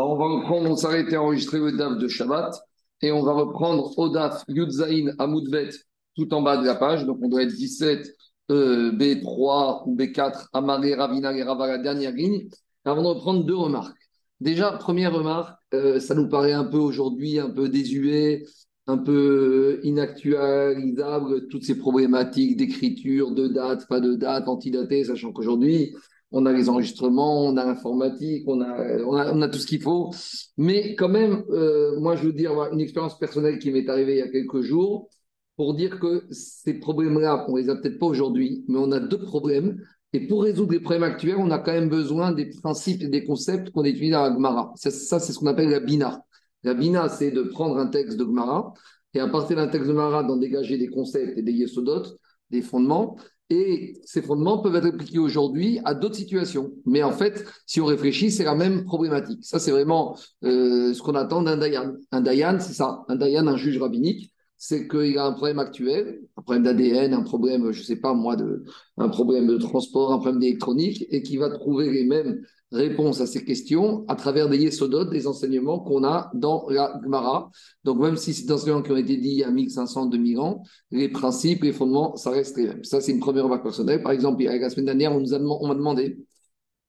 On va reprendre, on s'arrêtait à enregistrer le DAF de Shabbat et on va reprendre au DAF Yudzaïn Amoudbet tout en bas de la page. Donc, on doit être 17 euh, B3 ou B4 Amaré Ravina et la dernière ligne. Avant de reprendre deux remarques. Déjà, première remarque, euh, ça nous paraît un peu aujourd'hui un peu désuet, un peu inactualisable, toutes ces problématiques d'écriture, de date, pas de date, antidaté, sachant qu'aujourd'hui, on a les enregistrements, on a l'informatique, on a, on a, tout ce qu'il faut. Mais quand même, euh, moi, je veux dire, une expérience personnelle qui m'est arrivée il y a quelques jours, pour dire que ces problèmes-là, on les a peut-être pas aujourd'hui, mais on a deux problèmes. Et pour résoudre les problèmes actuels, on a quand même besoin des principes et des concepts qu'on étudie dans la Gemara. Ça, c'est ce qu'on appelle la Bina. La Bina, c'est de prendre un texte de Gemara et à partir d'un texte de Gemara, d'en dégager des concepts et des yesodotes, des fondements, et ces fondements peuvent être appliqués aujourd'hui à d'autres situations. Mais en fait, si on réfléchit, c'est la même problématique. Ça, c'est vraiment euh, ce qu'on attend d'un Dayan. Un Dayan, c'est ça. Un Dayan, un juge rabbinique, c'est qu'il a un problème actuel, un problème d'ADN, un problème, je ne sais pas moi, de, un problème de transport, un problème d'électronique, et qui va trouver les mêmes réponse à ces questions à travers des yesodotes, des enseignements qu'on a dans la Gemara. Donc, même si c'est des enseignements qui ont été dits il y a 1500, 2000 ans, les principes, les fondements, ça reste les mêmes. Ça, c'est une première remarque personnelle. Par exemple, la semaine dernière, on nous a, on m'a demandé,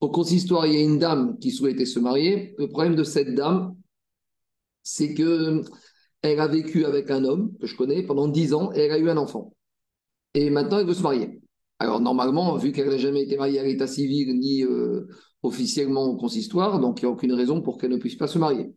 au consistoire, il y a une dame qui souhaitait se marier. Le problème de cette dame, c'est que elle a vécu avec un homme que je connais pendant 10 ans et elle a eu un enfant. Et maintenant, elle veut se marier. Alors, normalement, vu qu'elle n'a jamais été mariée à l'état civil ni euh, officiellement au consistoire, donc il n'y a aucune raison pour qu'elle ne puisse pas se marier.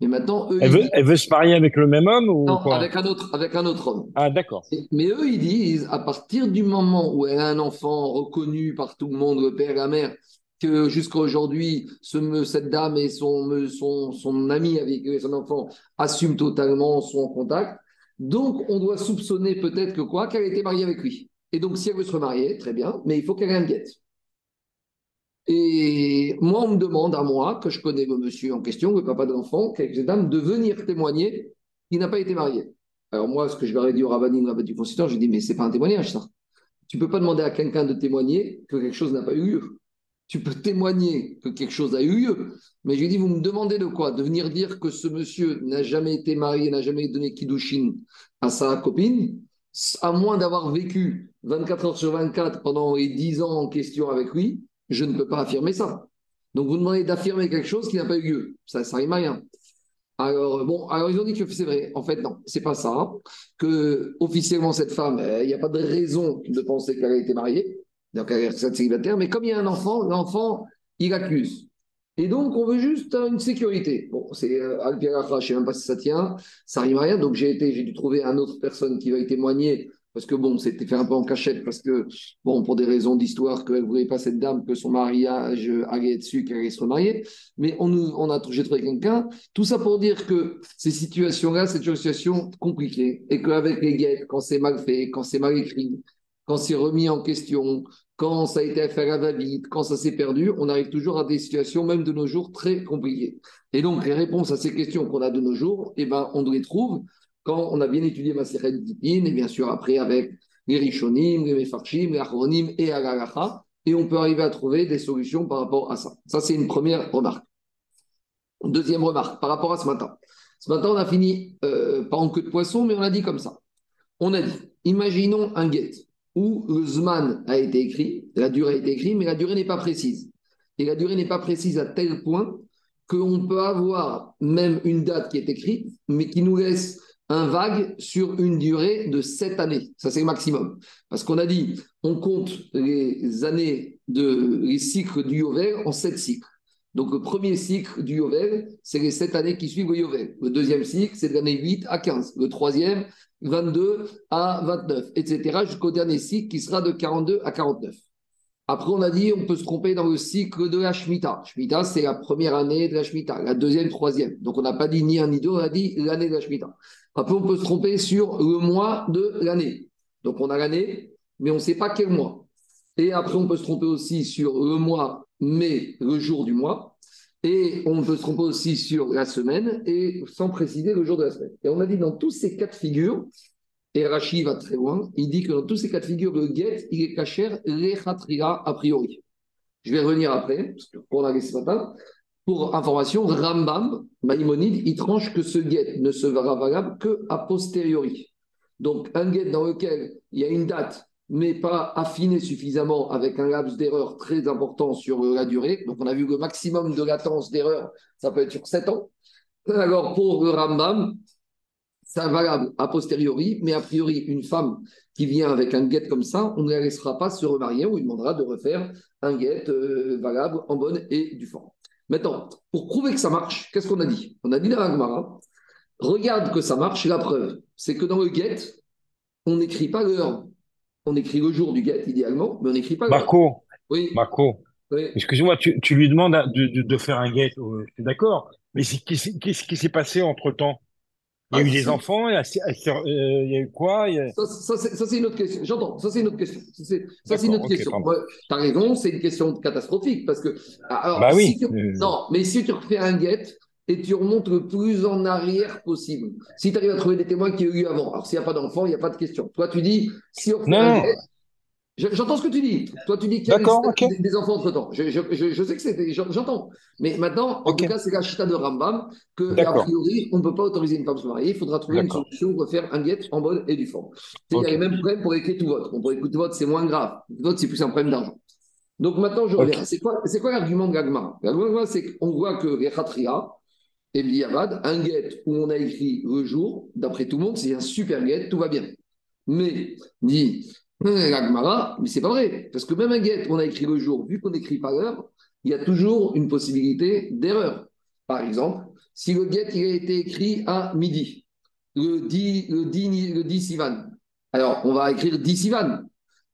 Mais maintenant, eux, elle, veut, elle veut se marier avec le même homme ou Non, avec, un autre, avec un autre homme. Ah, d'accord. Mais eux, ils disent, à partir du moment où elle a un enfant reconnu par tout le monde, le père et la mère, que jusqu'à aujourd'hui, ce, cette dame et son, son, son ami avec son enfant assument totalement, sont en contact. Donc, on doit soupçonner peut-être que quoi? Qu'elle était mariée avec lui. Et donc, si elle veut se remarier, très bien, mais il faut qu'elle ait un guette. Et moi, on me demande à moi, que je connais le monsieur en question, le papa de l'enfant, cette dame, de venir témoigner qu'il n'a pas été marié. Alors moi, ce que je leur ai dit au rabbin, du consultant, je dis, mais c'est pas un témoignage, ça. Tu peux pas demander à quelqu'un de témoigner que quelque chose n'a pas eu lieu. Tu peux témoigner que quelque chose a eu lieu. Mais je lui dit, vous me demandez de quoi? De venir dire que ce monsieur n'a jamais été marié, n'a jamais donné Kiddushin à sa copine, à moins d'avoir vécu 24 heures sur 24 pendant les 10 ans en question avec lui, je ne peux pas affirmer ça. Donc vous demandez d'affirmer quelque chose qui n'a pas eu lieu. Ça, ça rime à rien. Alors, bon, alors ils ont dit que c'est vrai. En fait, non, c'est pas ça. Que officiellement, cette femme, eh, il n'y a pas de raison de penser qu'elle a été mariée. Donc, elle est célibataire. Mais comme il y a un enfant, l'enfant, il accuse. Et donc, on veut juste une sécurité. Bon, c'est euh, al je ne sais même pas si ça tient. Ça rime à rien. Donc, j'ai dû trouver une autre personne qui va témoigner parce que bon, c'était fait un peu en cachette, parce que, bon, pour des raisons d'histoire, qu'elle ne voulait pas cette dame, que son mariage allait dessus, qu'elle allait se remarier. Mais on, a j'ai trouvé quelqu'un. Tout ça pour dire que ces situations-là, c'est une situation compliquée. Et qu'avec les guettes, quand c'est mal fait, quand c'est mal écrit, quand c'est remis en question, quand ça a été fait à va-vite, quand ça s'est perdu, on arrive toujours à des situations, même de nos jours, très compliquées. Et donc, les réponses à ces questions qu'on a de nos jours, eh ben, on les trouve quand on a bien étudié Maseret Gittin, et bien sûr après avec les Rishonim, les Mefarchim, les Achronim et Agalacha, et on peut arriver à trouver des solutions par rapport à ça. Ça, c'est une première remarque. Deuxième remarque, par rapport à ce matin. Ce matin, on a fini, euh, pas en queue de poisson, mais on a dit comme ça. On a dit, imaginons un get où le Zman a été écrit, la durée a été écrite, mais la durée n'est pas précise. Et la durée n'est pas précise à tel point qu'on peut avoir même une date qui est écrite, mais qui nous laisse un vague sur une durée de sept années. Ça, c'est le maximum. Parce qu'on a dit, on compte les années de les cycles du Yovel en sept cycles. Donc, le premier cycle du Yovel, c'est les sept années qui suivent le Yovel. Le deuxième cycle, c'est de l'année 8 à 15. Le troisième, 22 à 29, etc. jusqu'au dernier cycle qui sera de 42 à 49. Après, on a dit, on peut se tromper dans le cycle de la Shemitah. Shemitah, c'est la première année de la Shemitah, la deuxième, troisième. Donc, on n'a pas dit ni un ni deux, on a dit l'année de la Shemitah. Après, on peut se tromper sur le mois de l'année. Donc, on a l'année, mais on ne sait pas quel mois. Et après, on peut se tromper aussi sur le mois, mais le jour du mois. Et on peut se tromper aussi sur la semaine, et sans préciser le jour de la semaine. Et on a dit dans tous ces cas de figure, et Rachid va très loin, il dit que dans tous ces cas de figure, le guet, il est caché les a priori. Je vais revenir après, parce pour la ce matin. Pour information, Rambam, Maïmonide, il tranche que ce guet ne sera valable que a posteriori. Donc, un guet dans lequel il y a une date, mais pas affiné suffisamment avec un laps d'erreur très important sur la durée. Donc, on a vu que le maximum de latence d'erreur, ça peut être sur 7 ans. Alors, pour Rambam, c'est valable a posteriori, mais a priori, une femme qui vient avec un guet comme ça, on ne la laissera pas se remarier, on lui demandera de refaire un guet euh, valable en bonne et due forme. Maintenant, pour prouver que ça marche, qu'est-ce qu'on a dit? On a dit dans la regarde que ça marche, la preuve, c'est que dans le get, on n'écrit pas l'heure. On écrit le jour du get, idéalement, mais on n'écrit pas l'heure. Marco, oui. Marco, excuse-moi, tu, lui demandes de, faire un get, euh, je suis d'accord, mais qu'est-ce qui s'est passé entre-temps? Il y a eu ah, des enfants, il y a, euh, il y a eu quoi Ça, c'est une autre question. J'entends, ça, c'est une autre question. Ça, c'est une autre question. tu as raison, c'est une question catastrophique. Parce que. Alors, bah oui. non, mais si tu refais un guet et tu remontes le plus en arrière possible, si tu arrives à trouver des témoins qui ont eu avant, alors s'il n'y a pas d'enfants, il n'y a pas de question. Toi, tu dis, si on refait un guet, J'entends ce que tu dis. Toi, tu dis qu'il y a des, enfants entre-temps. Je, sais que c'est... J'entends. Mais maintenant, en tout cas, c'est la chita de Rambam que, a priori, on ne peut pas autoriser une femme à se marier. Il faudra trouver une solution pour faire un guet en bonne et du forme. Il y a les mêmes problèmes pour écrire tout vote. pour écouter tout vote, c'est moins grave. Tout vote, c'est plus un problème d'argent. Donc maintenant, je reviens. C'est quoi, quoi l'argument de Gagmar L'argument, c'est qu'on voit que les Khatria et un guet où on a écrit le jour, d'après tout le monde, c'est un super guet, tout va bien. Mais, dit mais c'est pas vrai. Parce que même un get, on a écrit le jour, vu qu'on n'écrit pas l'heure, il y a toujours une possibilité d'erreur. Par exemple, si le get il a été écrit à midi, le 10, le 10, le 10 Sivan, alors on va écrire 10 Sivan.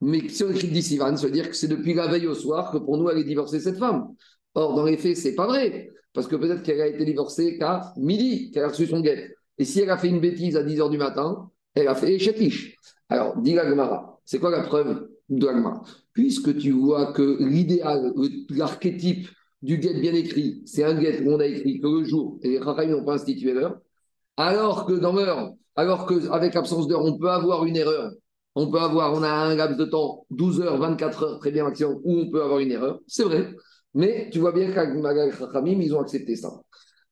Mais si on écrit 10 Sivan, ça veut dire que c'est depuis la veille au soir que pour nous, elle est divorcée, cette femme. Or, dans les faits, c'est pas vrai. Parce que peut-être qu'elle a été divorcée qu'à midi, qu'elle a reçu son get. Et si elle a fait une bêtise à 10 h du matin, elle a fait chetish. Alors, dit la Gemara, c'est quoi la preuve de Puisque tu vois que l'idéal, l'archétype du guet bien écrit, c'est un guet où on a écrit que le jour, et les Rahim n'ont pas institué l'heure, alors que dans l'heure, alors qu'avec absence d'heure, on peut avoir une erreur, on peut avoir, on a un laps de temps, 12 heures, 24 heures, très bien maximum, où on peut avoir une erreur, c'est vrai, mais tu vois bien qu'avec Rahim, ils ont accepté ça.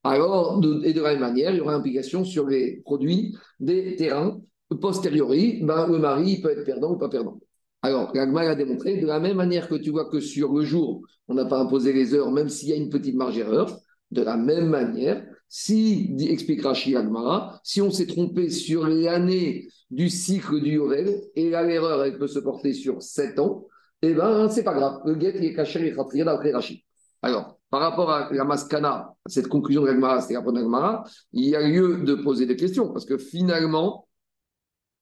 Alors, et de la même manière, il y aura implication sur les produits des terrains posteriori, ben, le mari peut être perdant ou pas perdant. Alors, l'Agma a démontré, de la même manière que tu vois que sur le jour, on n'a pas imposé les heures, même s'il y a une petite marge d'erreur, de la même manière, si, explique Rashi Agmara, si on s'est trompé sur l'année du cycle du Yovel, et là l'erreur elle peut se porter sur 7 ans, eh bien, c'est pas grave. Le guet, il est caché, il est d'après Rashi. Alors, par rapport à la maskana, cette conclusion de l'Agmara, c'est la il y a lieu de poser des questions, parce que finalement,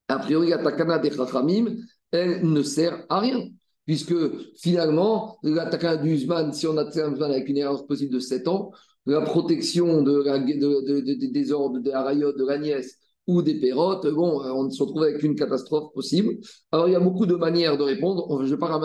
a priori, la takana des Chachamim, elle ne sert à rien. Puisque finalement, la takana du Usman, si on a un Usman avec une erreur possible de 7 ans, la protection de des ordres de la de la nièce ou des pérotes, bon, on se retrouve avec une catastrophe possible. Alors, il y a beaucoup de manières de répondre. Je ne vais pas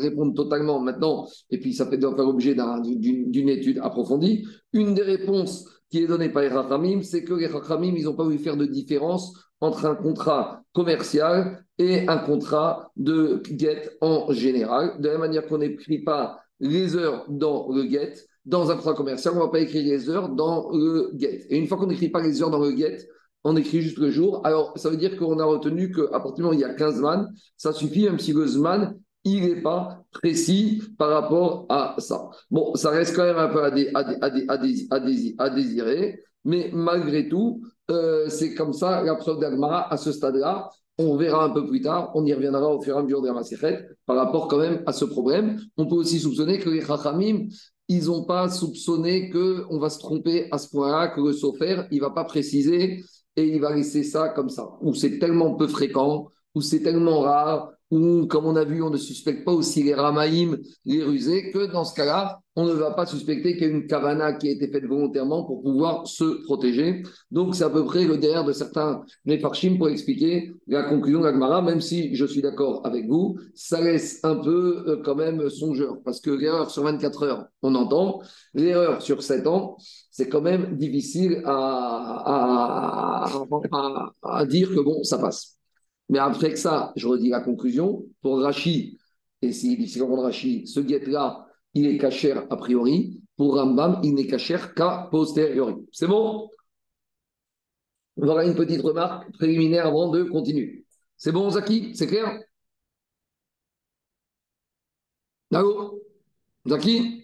répondre totalement maintenant, et puis ça peut faire l'objet d'une étude approfondie. Une des réponses qui est donnée par les Rachamim, c'est que les Rachamim, ils n'ont pas voulu faire de différence entre un contrat commercial et un contrat de get en général. De la même manière qu'on n'écrit pas les heures dans le get, dans un contrat commercial, on ne va pas écrire les heures dans le get. Et une fois qu'on n'écrit pas les heures dans le get, on écrit juste le jour. Alors, ça veut dire qu'on a retenu qu'à partir du moment où il y a 15 man, ça suffit, même si le zman, il n'est pas précis par rapport à ça. Bon, ça reste quand même un peu à désirer, mais malgré tout, euh, c'est comme ça la preuve d'Agmara à ce stade-là. On verra un peu plus tard, on y reviendra au fur et à mesure de la par rapport quand même à ce problème. On peut aussi soupçonner que les Chachamim, ils n'ont pas soupçonné qu'on va se tromper à ce point-là, que le Sofer, il ne va pas préciser et il va laisser ça comme ça. Ou c'est tellement peu fréquent, ou c'est tellement rare, ou comme on a vu, on ne suspecte pas aussi les Ramaïm, les rusés, que dans ce cas-là, on ne va pas suspecter qu'il y a une kavana qui a été faite volontairement pour pouvoir se protéger. Donc, c'est à peu près le derrière de certains Mefarshim pour expliquer la conclusion de l'Agmara, même si je suis d'accord avec vous, ça laisse un peu euh, quand même songeur, parce que l'erreur sur 24 heures, on entend, l'erreur sur 7 ans, c'est quand même difficile à, dire que bon, ça passe. Mais après que ça, je redis la conclusion, pour Rachi, et c'est difficile de Rachi, ce guet-là, il est caché a priori, Pour Rambam, il n'est caché qu'à posteriori. C'est bon? Voilà une petite remarque préliminaire avant de continuer. C'est bon, Zaki? C'est clair? Allô Zaki?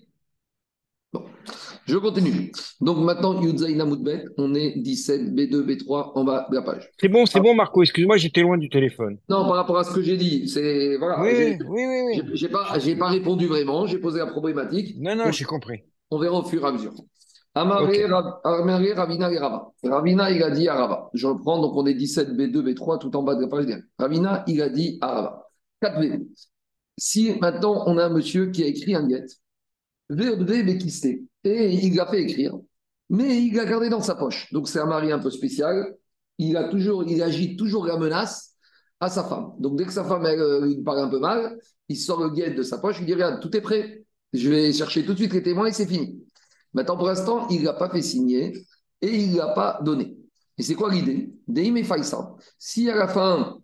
Je continue. Donc maintenant, Yudzaïna Moudbet, on est 17, B2, B3 en bas de la page. C'est bon, c'est bon, Marco. Excuse-moi, j'étais loin du téléphone. Non, par rapport à ce que j'ai dit, c'est. Voilà. Oui, oui, oui. oui. J'ai pas, pas répondu vraiment, j'ai posé la problématique. Non, non, j'ai compris. On verra au fur et à mesure. Amaré, okay. Ravina et Rava. Ravina, il a dit à Rava. Je reprends, donc on est 17, B2, B3, tout en bas de la page. Ravina, il a dit à Rava. 4 B. Si maintenant on a un monsieur qui a écrit un guet, et il l'a fait écrire, mais il l'a gardé dans sa poche. Donc c'est un mari un peu spécial. Il a toujours, il agit toujours la menace à sa femme. Donc dès que sa femme euh, lui parle un peu mal, il sort le guet de sa poche, il dit regarde, tout est prêt. Je vais chercher tout de suite les témoins et c'est fini. Maintenant pour l'instant, il ne l'a pas fait signer et il ne l'a pas donné. Et c'est quoi l'idée? Deim et Faisal. Si à la fin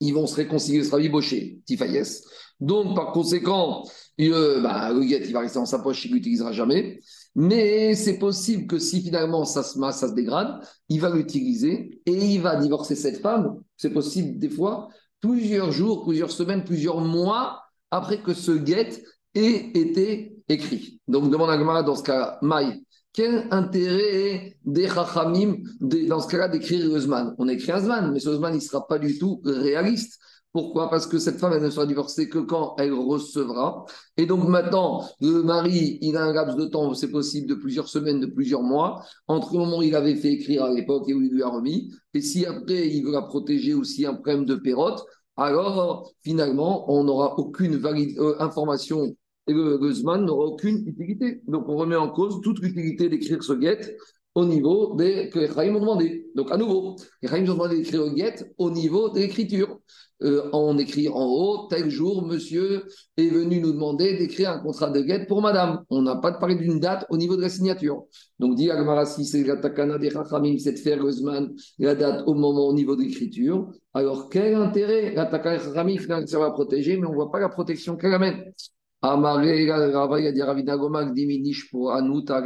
ils vont se réconcilier, sera biboché, Tifaïs. Donc, par conséquent, euh, bah, le il va rester dans sa poche, il ne l'utilisera jamais. Mais c'est possible que si finalement ça se masse, ça se dégrade, il va l'utiliser et il va divorcer cette femme. C'est possible des fois, plusieurs jours, plusieurs semaines, plusieurs mois après que ce guet ait été écrit. Donc, demande à Gmara dans ce cas-là, Maï, quel intérêt des Chachamim, dans ce cas-là, d'écrire le Zman On écrit un Zman, mais ce Zman, il ne sera pas du tout réaliste. Pourquoi? Parce que cette femme, elle ne sera divorcée que quand elle recevra. Et donc maintenant, le mari, il a un laps de temps, c'est possible, de plusieurs semaines, de plusieurs mois, entre le moment où il avait fait écrire à l'époque et où il lui a remis. Et si après, il veut la protéger aussi un problème de pérote, alors finalement, on n'aura aucune euh, information et le, n'aura aucune utilité. Donc on remet en cause toute l'utilité d'écrire ce get au niveau des que les Chaim ont demandé. Donc à nouveau, les Chaim ont demandé d'écrire le get au niveau de l'écriture. Euh, on écrit en haut, tel jour, monsieur est venu nous demander d'écrire un contrat de get pour madame. On n'a pas de parler d'une date au niveau de la signature. Donc, dit Agmara, si c'est la takana des Chachamim, c'est de faire la date au moment au niveau de l'écriture. Alors, quel intérêt La takana des Chachamim, finalement, ça va protéger, mais on ne voit pas la protection qu'elle amène. Amaré, Gomak, diminish pour Anuta,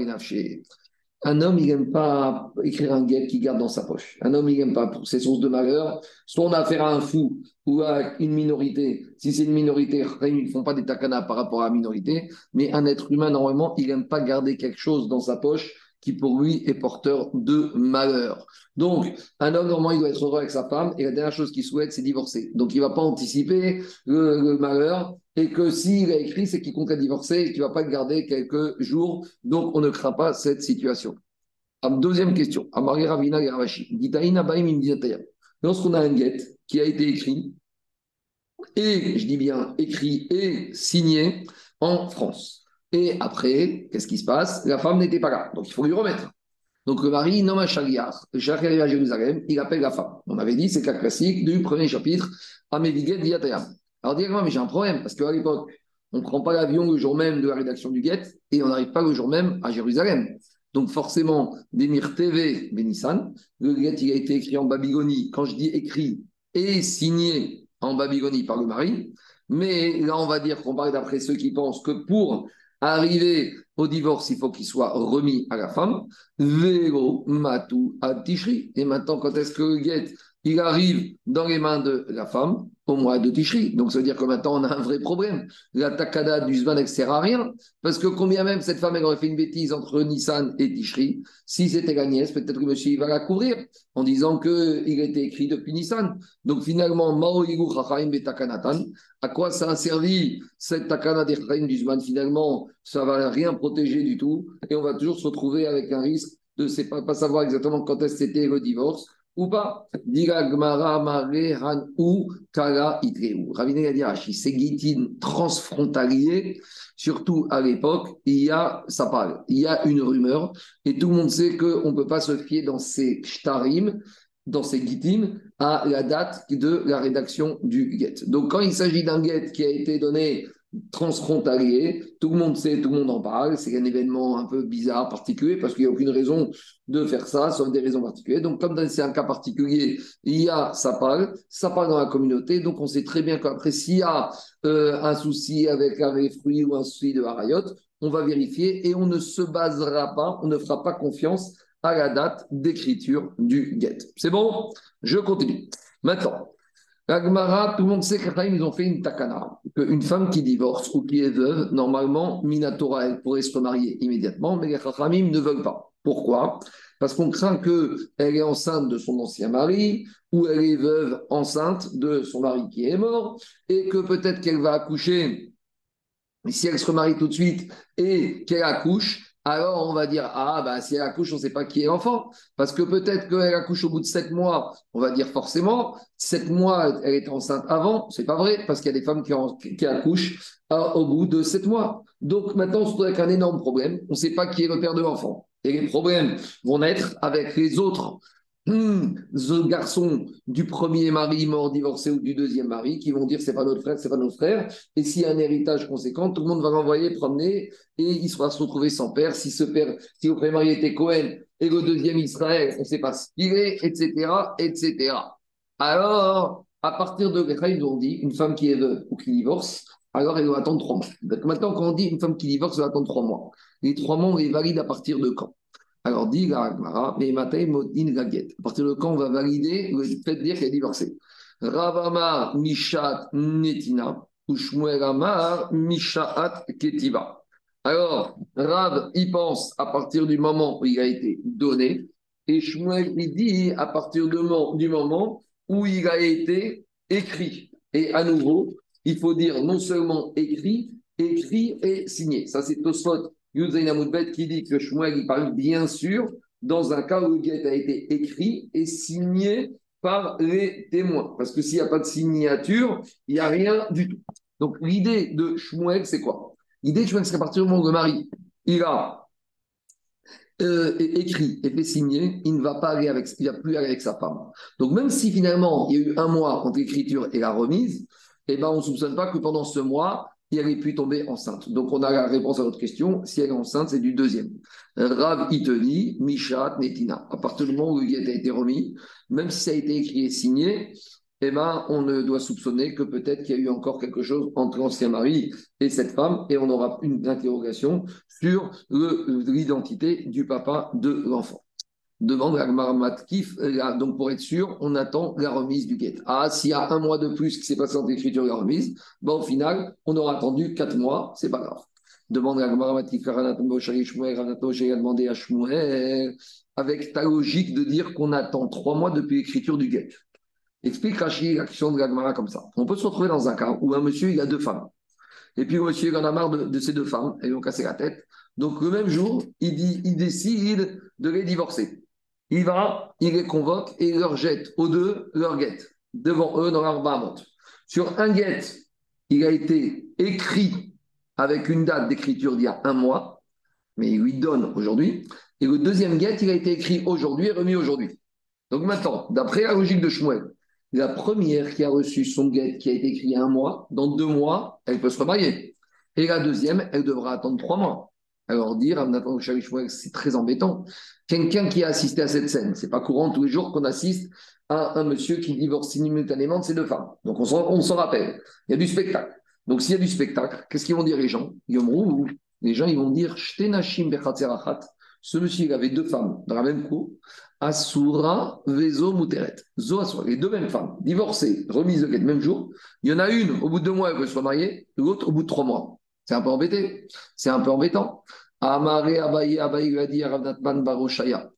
un homme, il n'aime pas écrire un guet qu'il garde dans sa poche. Un homme, il n'aime pas pour ses sources de malheur. Soit on a affaire à un fou ou à une minorité. Si c'est une minorité, ils ne font pas des takanas par rapport à la minorité. Mais un être humain, normalement, il n'aime pas garder quelque chose dans sa poche qui pour lui est porteur de malheur. Donc, un homme, normalement, il doit être heureux avec sa femme, et la dernière chose qu'il souhaite, c'est divorcer. Donc, il ne va pas anticiper le, malheur, et que s'il a écrit, c'est qu'il compte à divorcer, et qu'il ne va pas le garder quelques jours. Donc, on ne craint pas cette situation. Deuxième question. Amari Ravina et Ravashi. Lorsqu'on a un guet qui a été écrit, et je dis bien écrit et signé en France. Et après, qu'est-ce qui se passe? La femme n'était pas là, donc il faut lui remettre. Donc le mari nomme un chariar. Le chariar à Jérusalem, il appelle la femme. On avait dit, c'est le cas classique du premier chapitre, Améviget Diatayam. Alors directement, mais j'ai un problème, parce qu'à l'époque, on ne prend pas l'avion le jour même de la rédaction du Guet et on n'arrive pas le jour même à Jérusalem. Donc forcément, Demir TV Benissan, le Guet, il a été écrit en Babylonie. Quand je dis écrit et signé en Babylonie par le mari, mais là, on va dire qu'on parle d'après ceux qui pensent que pour Arrivé au divorce, il faut qu'il soit remis à la femme. Vélo, matou, à. Et maintenant, quand est-ce que le il arrive dans les mains de la femme au mois de Tishri. Donc, ça veut dire que maintenant, on a un vrai problème. La takada du Zman ne sert à rien. Parce que combien même cette femme, elle aurait fait une bêtise entre Nissan et Tishri, si c'était la nièce, peut-être que monsieur va la couvrir en disant qu'il a été écrit depuis Nissan. Donc, finalement, Chachaim Betakanatan, à quoi ça a servi cette takana des du Zman Finalement, ça ne va rien protéger du tout. Et on va toujours se retrouver avec un risque de ne pas, pas savoir exactement quand est-ce c'était le divorce ou pas ou Kala Ravine a dit ces guitines transfrontaliers, surtout à l'époque, il y a, ça parle, il y a une rumeur, et tout le monde sait qu'on ne peut pas se fier dans ces shtarim, dans ces guitines, à la date de la rédaction du guet. Donc quand il s'agit d'un guet qui a été donné transfrontalier. Tout le monde sait, tout le monde en parle. C'est un événement un peu bizarre, particulier, parce qu'il n'y a aucune raison de faire ça, sauf des raisons particulières. Donc, comme c'est un cas particulier, il y a, ça parle, ça parle dans la communauté. Donc, on sait très bien qu'après, s'il y a euh, un souci avec un fruit ou un souci de harayot, on va vérifier et on ne se basera pas, on ne fera pas confiance à la date d'écriture du get. C'est bon? Je continue. Maintenant, Agmara, tout le monde sait qu'ils ont fait une takana, qu'une femme qui divorce ou qui est veuve, normalement, Minatora, elle pourrait se remarier immédiatement, mais les Chachamim ne veulent pas. Pourquoi? Parce qu'on craint qu'elle est enceinte de son ancien mari, ou elle est veuve enceinte de son mari qui est mort, et que peut-être qu'elle va accoucher, si elle se remarie tout de suite et qu'elle accouche, alors on va dire Ah, bah, si elle accouche, on ne sait pas qui est l'enfant. Parce que peut-être qu'elle accouche au bout de sept mois, on va dire forcément, sept mois, elle était enceinte avant. C'est pas vrai, parce qu'il y a des femmes qui, accouchent euh, au bout de sept mois. Donc maintenant, on se trouve avec un énorme problème. On ne sait pas qui est le père de l'enfant. Et les problèmes vont naître avec les autres ce garçon du premier mari mort divorcé ou du deuxième mari qui vont dire c'est pas notre frère, c'est pas notre frère. Et s'il y a un héritage conséquent, tout le monde va l'envoyer promener et il sera se retrouver sans père. Si ce père, si le premier mari était Cohen et le deuxième Israël, on ne sait pas ce qu'il est, etc., etc. Alors, à partir de ils ont dit une femme qui est veuve ou qui divorce, alors elle doit attendre trois mois. Donc maintenant, quand on dit une femme qui divorce, elle doit attendre trois mois. Les trois mois, on les valide à partir de quand? Alors, dit la mais Matei Modin Gaget. À partir de quand on va valider le fait de dire qu'elle est divorcée? Ravama Mishat Netina, ou Shmuel Amar Mishat Ketiva. Alors, Rav, il pense à partir du moment où il a été donné, et Shmuel, il dit à partir du moment où il a été écrit. Et à nouveau, il faut dire non seulement écrit, écrit et signé. Ça, c'est Tosfot Yudzaïnamoudbet qui dit que Shmuel, il parle bien sûr dans un cas où le guet a été écrit et signé par les témoins. Parce que s'il n'y a pas de signature, il n'y a rien du tout. Donc l'idée de Shmuel, c'est quoi? L'idée de Shmuel, c'est qu'à partir du moment où le mari, il a euh, écrit et fait signer, il ne va pas aller avec, il va plus aller avec sa femme. Donc même si finalement il y a eu un mois entre l'écriture et la remise, eh ben on ne soupçonne pas que pendant ce mois, il aurait pu tomber enceinte. Donc, on a la réponse à votre question. Si elle est enceinte, c'est du deuxième. Rav Iteni, Mishat, Netina. À partir du moment où il a été remis, même si ça a été écrit et signé, eh ben, on ne doit soupçonner que peut-être qu'il y a eu encore quelque chose entre l'ancien mari et cette femme, et on aura une interrogation sur l'identité du papa de l'enfant demande la Matkif, euh, donc pour être sûr, on attend la remise du guet. Ah, s'il y a un mois de plus qui s'est passé entre l'écriture et la remise, bon, au final, on aura attendu quatre mois, c'est pas grave. Demande la Matkif, a demandé à Shmuel, avec ta logique de dire qu'on attend trois mois depuis l'écriture du guet. Explique l'action de la comme ça. On peut se retrouver dans un cas où un monsieur, il a deux femmes. Et puis, le monsieur, il en a marre de, ces deux femmes, elles lui ont cassé la tête. Donc, le même jour, il, dit, il décide de les divorcer il va, il les convoque et il leur jette aux deux leur guette devant eux dans l'arbre Sur un guette, il a été écrit avec une date d'écriture d'il y a un mois, mais il lui donne aujourd'hui. Et le deuxième guette, il a été écrit aujourd'hui et remis aujourd'hui. Donc maintenant, d'après la logique de Shmuel, la première qui a reçu son guette qui a été écrit il y a un mois, dans deux mois, elle peut se remarier. Et la deuxième, elle devra attendre trois mois. Alors dire, c'est très embêtant. Quelqu'un qui a assisté à cette scène, c'est pas courant tous les jours qu'on assiste à un monsieur qui divorce simultanément de ses deux femmes. Donc on s'en rappelle. Il y a du spectacle. Donc s'il y a du spectacle, qu'est-ce qu'ils vont dire les gens? Les gens ils vont dire ce monsieur il avait deux femmes dans la même cour. Asura, Vezo, Muteret. Zo, Les deux mêmes femmes, divorcées, remises de le même jour. Il y en a une, au bout de deux mois, elle veut se remarier, l'autre, au bout de trois mois. C'est un peu embêté. C'est un peu embêtant. Amare Abaye Abaye lui a dit Ravnatman Baroshaya.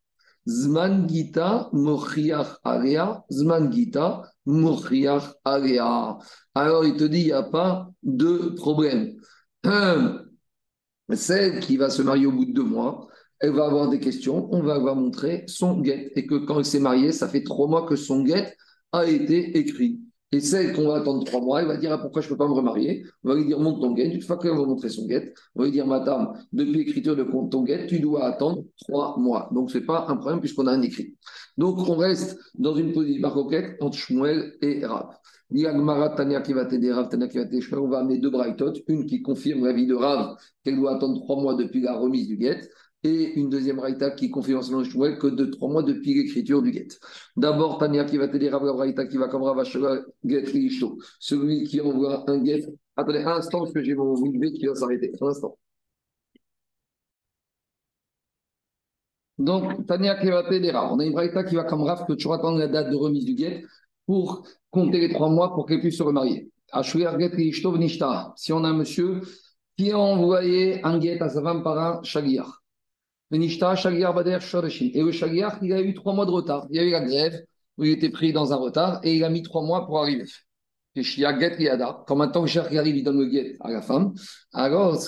Zman Gita Mochiach Area. Zman Gita Mochiach Area. Alors il te dit il n'y a pas de problème. Celle qui va se marier au bout de deux mois, elle va avoir des questions, on va avoir montré son guet. Et que quand elle s'est mariée, ça fait trois mois que son guet a été écrit. Et celle qu'on va attendre trois mois, elle va dire ah, pourquoi je ne peux pas me remarier? On va lui dire monte ton guet. Une fois qu'elle va montrer son guet, on va lui dire madame, depuis l'écriture de ton guet, tu dois attendre trois mois. Donc ce n'est pas un problème puisqu'on a un écrit. Donc on reste dans une position baroquette entre Shmuel et Rav. Tania qui va t'aider, Rav Tania qui va t'aider. On va amener deux braïtot, une qui confirme la vie de Rav, qu'elle doit attendre trois mois depuis la remise du guet, et une deuxième braïta qui confirme selon Shmuel que de trois mois depuis l'écriture du guet. D'abord, Tania qui va t'aider, Rav braïta qui va comme Rav guet celui qui envoie un guet. Attendez un instant, parce que j'ai mon guet qui va s'arrêter. Un instant. Donc, Tania qui va t'aider, On a une braïta qui va comme Rav que tu attendre la date de remise du guet pour compter les trois mois pour qu'elle puisse se remarier. Si on a un monsieur qui a envoyé un guet à sa femme par un shagiar. Et le shagiar, il a eu trois mois de retard. Il y a eu la grève où il était pris dans un retard et il a mis trois mois pour arriver. Quand maintenant shach arrive, il donne le guet à la femme. Alors,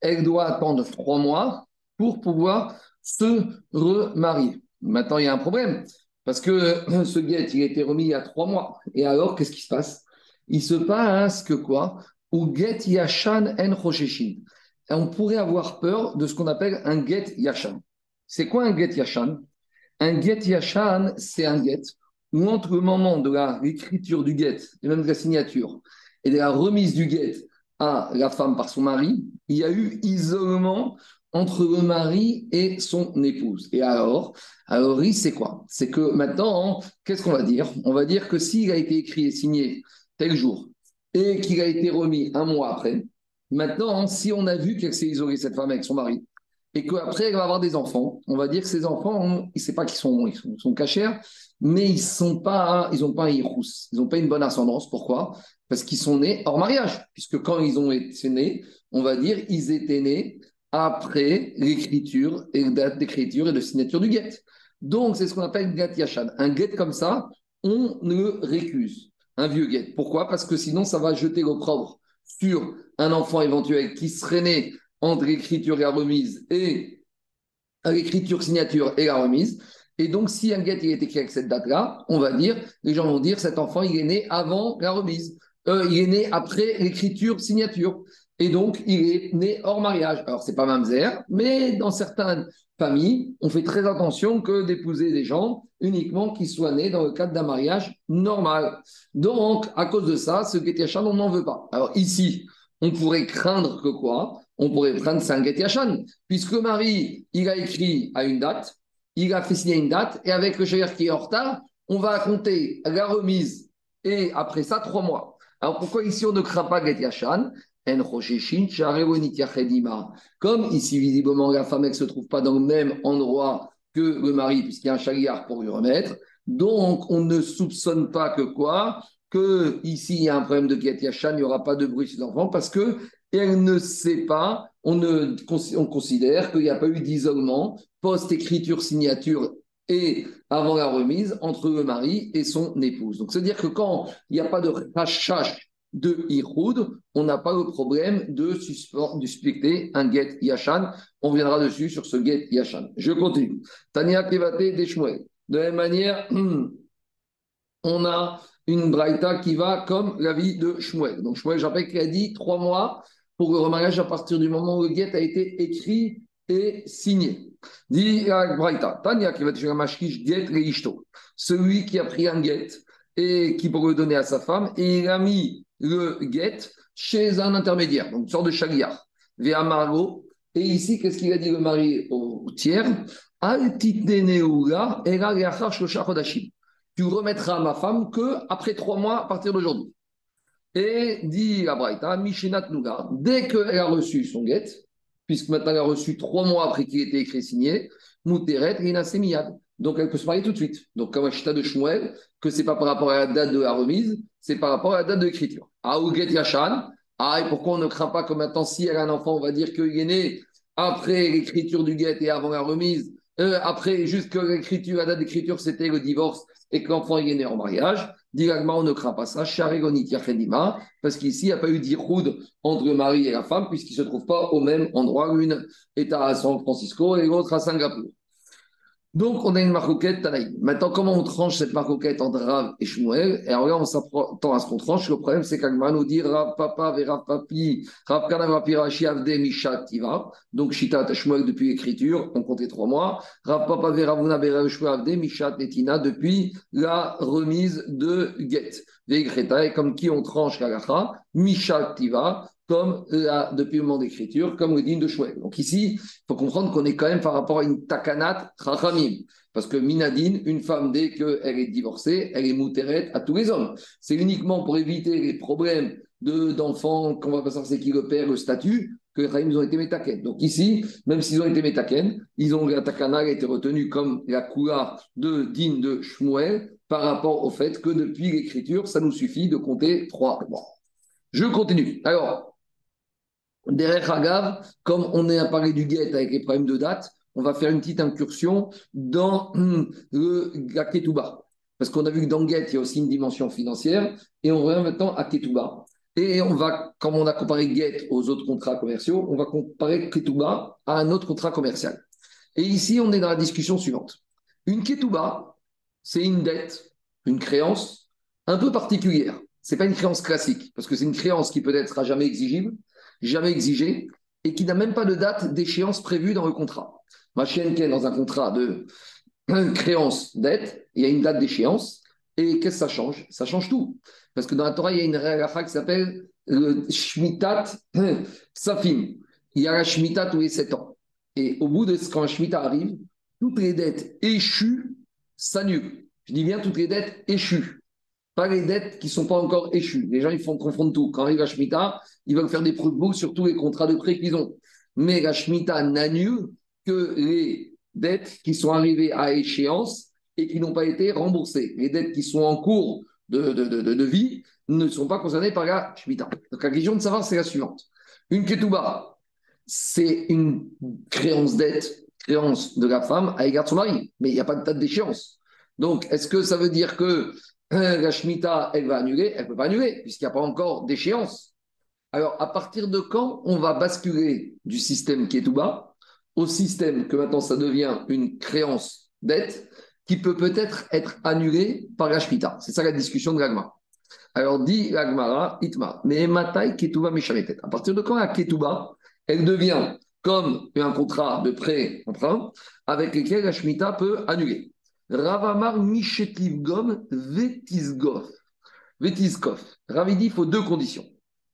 elle doit attendre trois mois pour pouvoir se remarier. Maintenant, il y a un problème. Parce que ce guet, il a été remis il y a trois mois. Et alors, qu'est-ce qui se passe? Il se passe que quoi? Ou get yashan en. On pourrait avoir peur de ce qu'on appelle un get yashan. C'est quoi un get yashan? Un get yashan, c'est un get où entre le moment de l'écriture du get, et même de la signature, et de la remise du get à la femme par son mari, il y a eu isolement entre le mari et son épouse. Et alors, alors c'est quoi? C'est que maintenant, qu'est-ce qu'on va dire? On va dire que s'il a été écrit et signé tel jour et qu'il a été remis un mois après, maintenant, si on a vu qu'elle s'est isolée, cette femme avec son mari, et qu'après elle va avoir des enfants, on va dire que ces enfants, il ne sait pas qu'ils sont, ils sont, cachers, mais ils n'ont pas, ils pas un ils n'ont pas une bonne ascendance. Pourquoi? Parce qu'ils sont nés hors mariage, puisque quand ils ont été nés, on va dire ils étaient nés après l'écriture et la date d'écriture et de signature du guet. Donc, c'est ce qu'on appelle get yashan. Un guet comme ça, on le récuse. Un vieux guet. Pourquoi? Parce que sinon, ça va jeter l'opprobre sur un enfant éventuel qui serait né entre l'écriture et la remise et l'écriture, signature et la remise. Et donc, si un guet est écrit avec cette date-là, on va dire, les gens vont dire, cet enfant, il est né avant la remise. Euh, il est né après l'écriture, signature. Et donc, il est né hors mariage. Alors, c'est pas mamzer, mais dans certaines familles, on fait très attention que d'épouser des gens uniquement qui soient nés dans le cadre d'un mariage normal. Donc, à cause de ça, ce Yachan, on n'en veut pas. Alors, ici, on pourrait craindre que quoi? On pourrait craindre c'est un Yachan, puisque Marie, il a écrit à une date, il a fait signer une date, et avec le chère qui est en retard, on va compter la remise et après ça, trois mois. Alors pourquoi ici on ne craint pas Get Yachan comme ici, visiblement, la femme ne se trouve pas dans le même endroit que le mari, puisqu'il y a un chagriard pour lui remettre. Donc, on ne soupçonne pas que quoi? Que ici, il y a un problème de Kiat il n'y aura pas de bruit chez l'enfant, parce que elle ne sait pas, on, ne, on considère qu'il n'y a pas eu d'isolement post-écriture, signature et avant la remise entre le mari et son épouse. Donc, c'est-à-dire que quand il n'y a pas de rachash de Ihoud, on n'a pas le problème de suspecter un get Yashan. On viendra dessus sur ce get Yashan. Je continue. Tania Kevate De la même manière, on a une braïta qui va comme la vie de Shmuel. Donc Shmuel, j'appelle qu'il a dit trois mois pour le remariage à partir du moment où le get a été écrit et signé. Dit la braïta, Tania Kevate get Celui qui a pris un get et qui pour le donner à sa femme, et il a mis le get chez un intermédiaire, donc une sorte de chagriar, via Margot. Et ici, qu'est-ce qu'il a dit le mari au tiers? Tu remettras à ma femme que après trois mois à partir d'aujourd'hui. Et dit la Braïta, Mishinat Nuga, dès qu'elle a reçu son get, puisque maintenant elle a reçu trois mois après qu'il était écrit signé, Muteret Rina Semiyad. Donc elle peut se marier tout de suite. Donc comme Ashita de Shmuel, que c'est pas par rapport à la date de la remise, c'est par rapport à la date de l'écriture. Aouget Yashan. Ah, et pourquoi on ne craint pas que maintenant, si elle a un enfant, on va dire qu'il est né après l'écriture du guet et avant la remise, euh, après, juste que l'écriture, la date d'écriture, c'était le divorce et que l'enfant est né en mariage. Directement, on ne craint pas ça. Parce qu'ici, il n'y a pas eu d'iroud entre le mari et la femme, puisqu'ils ne se trouvent pas au même endroit. L'une est à San Francisco et l'autre à Singapour. Donc, on a une marcoquette Tanaïm. Maintenant, comment on tranche cette marcoquette entre Rav et Shmuel? Et alors là, on s'attend à ce qu'on tranche. Le problème, c'est qu'Agma nous dit Rav Papa, Rav Papi, Rav Kanav Rapirashi Avde Mishat Tiva. Donc, Shita Shmuel depuis l'écriture, on comptait trois mois. Rav Papa, Veravuna, Verav Shmuel Avde Mishat Netina depuis la remise de Get. Et comme qui on tranche la Mishat Tiva, comme là, depuis le moment d'écriture, comme le digne de Chouet. Donc ici, il faut comprendre qu'on est quand même par rapport à une takanat rachamim. Parce que Minadine, une femme, dès qu'elle est divorcée, elle est moutérette à tous les hommes. C'est uniquement pour éviter les problèmes d'enfants, qu'on va pas savoir c'est qui le le statut, que les ils ont été métaken. Donc ici, même s'ils ont été métaken, ils ont, la takana a été retenue comme la coula de digne de Shmuel par rapport au fait que depuis l'écriture, ça nous suffit de compter trois Je continue. Alors, Derrière Hagav, comme on est à parler du guet avec les problèmes de date, on va faire une petite incursion dans le, la Ketouba. Parce qu'on a vu que dans Get, il y a aussi une dimension financière. Et on revient maintenant à Ketouba. Et on va, comme on a comparé Get aux autres contrats commerciaux, on va comparer Ketouba à un autre contrat commercial. Et ici, on est dans la discussion suivante. Une Ketouba, c'est une dette, une créance un peu particulière. Ce n'est pas une créance classique, parce que c'est une créance qui peut-être à jamais exigible, jamais exigé et qui n'a même pas de date d'échéance prévue dans le contrat. Ma chienne qui est dans un contrat de créance dette, il y a une date d'échéance. Et qu'est-ce que ça change? Ça change tout. Parce que dans la Torah, il y a une règle qui s'appelle le Shmitat Safim. Il y a la Shmitat tous les 7 ans. Et au bout de ce quand la Shmita arrive, toutes les dettes échues s'annulent. Je dis bien toutes les dettes échues les dettes qui ne sont pas encore échues. Les gens, ils font confondre tout. Quand arrive la Shemitah, ils veulent faire des preuves sur tous les contrats de prêt qu'ils ont. Mais la Shemitah n'annule que les dettes qui sont arrivées à échéance et qui n'ont pas été remboursées. Les dettes qui sont en cours de, de, de, de vie ne sont pas concernées par la Shemitah. Donc la question de savoir, c'est la suivante. Une ketouba, c'est une créance dette, créance de la femme à égard de son mari, mais il n'y a pas de date d'échéance. Donc, est-ce que ça veut dire que la Shemitah, elle va annuler, elle ne peut pas annuler, puisqu'il n'y a pas encore d'échéance. Alors, à partir de quand on va basculer du système qui au système que maintenant ça devient une créance dette qui peut peut-être être annulée par la Shemitah? C'est ça la discussion de l'Agma. Alors, dit l'Agmara, Itma, mais Matai Ketuba Meshametet. À partir de quand la Ketuba, elle devient comme un contrat de prêt emprunt avec lequel la Shemitah peut annuler? Ravamar Mishetivgom Vetisgov. Vetiskov. Ravidi, il faut deux conditions.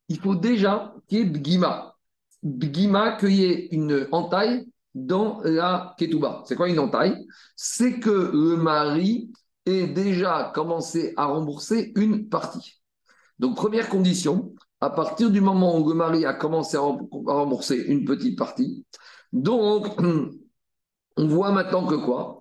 Il faut déjà qu'il y ait Bgima. Bgima, qu'il y ait une entaille dans la Ketouba. C'est quoi une entaille? C'est que le mari ait déjà commencé à rembourser une partie. Donc, première condition, à partir du moment où le mari a commencé à rembourser une petite partie, donc, on voit maintenant que quoi?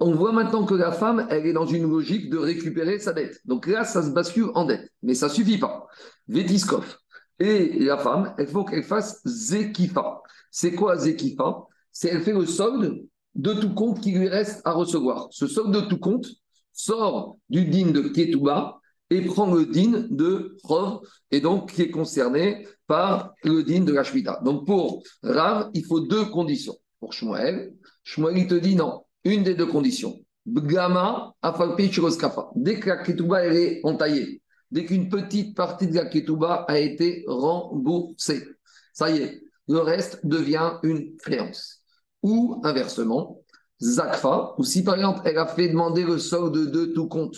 On voit maintenant que la femme, elle est dans une logique de récupérer sa dette. Donc là, ça se bascule en dette. Mais ça ne suffit pas. Vétiskov. Et la femme, il faut qu'elle fasse Zekifa. C'est quoi Zekifa C'est elle fait le solde de tout compte qui lui reste à recevoir. Ce solde de tout compte sort du din de Ketouba et prend le din de Rov, et donc qui est concerné par le din de la Donc pour Rav, il faut deux conditions. Pour Shmuel, Shmuel, il te dit non, une des deux conditions. Bgama, Kafa. Dès que la ketouba est entaillée, dès qu'une petite partie de la ketouba a été remboursée, ça y est, le reste devient une créance. Ou inversement, Zakfa, ou si par exemple elle a fait demander le solde de tout compte,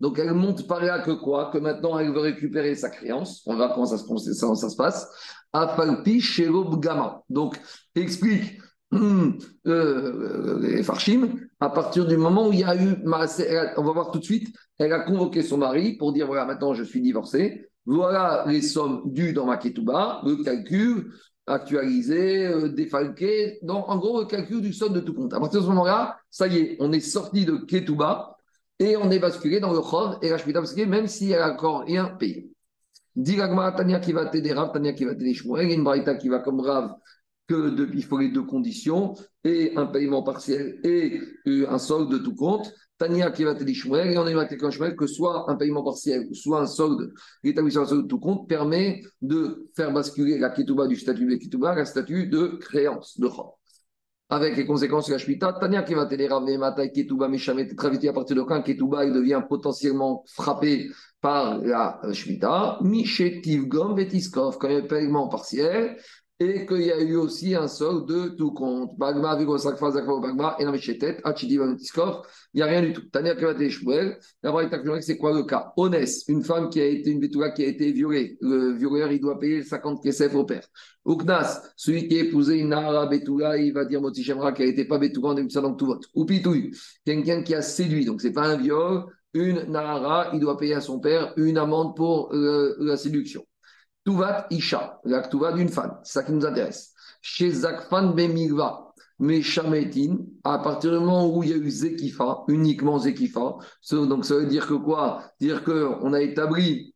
donc elle monte par là que quoi? Que maintenant elle veut récupérer sa créance, on va voir comment ça se, ça, ça se passe, Afalpi Bgama. Donc, explique euh, les Farshim, à partir du moment où il y a eu, on va voir tout de suite, elle a convoqué son mari pour dire voilà, maintenant je suis divorcée, voilà les sommes dues dans ma ketouba, le calcul actualisé, euh, défalqué, donc en gros le calcul du solde de tout compte. À partir de ce moment-là, ça y est, on est sorti de ketouba et on est basculé dans le chov et la shmita même si elle a encore rien payé. Diragma Tania qui va t'aider, Rav Tania qui va t'aider, Shmuel, une braïta qui va comme Rav que de, il faut les deux conditions, et un paiement partiel et euh, un solde de tout compte. Tania qui va te et on a avec quelqu'un que soit un paiement partiel, soit un solde, l'établissement de tout compte permet de faire basculer la ketouba du statut de ketouba la statut de créance, de chor. avec les conséquences de la Shemitah. Tania qui va t'aider Matai Ketouba Meshamet Traviti à partir de quand Ketouba il devient potentiellement frappé par la Shemitah. Mishet Tivgom Vetiskov, quand il y a un paiement partiel et qu'il y a eu aussi un sol de tout compte. Bagma, Bagma, et il n'y a rien du tout. Tania c'est quoi le cas? Honest, une femme qui a été, une Betula qui a été violée, le violeur, il doit payer 50 kesef au père. Uknas, celui qui a épousé une Nara Betula, il va dire Moti Shemra qu'elle n'était pas Betula, on a ça dans tout vote. Ou quelqu'un qui a séduit, donc c'est pas un viol, une Nahara, il doit payer à son père une amende pour euh, la séduction. Tuvat Isha, la Tuvat d'une femme, c'est ça qui nous intéresse. Chez Zakfan Bemilva, Meshametin, à partir du moment où il y a eu Zekifa, uniquement Zekifa, donc ça veut dire que quoi? Dire qu'on a établi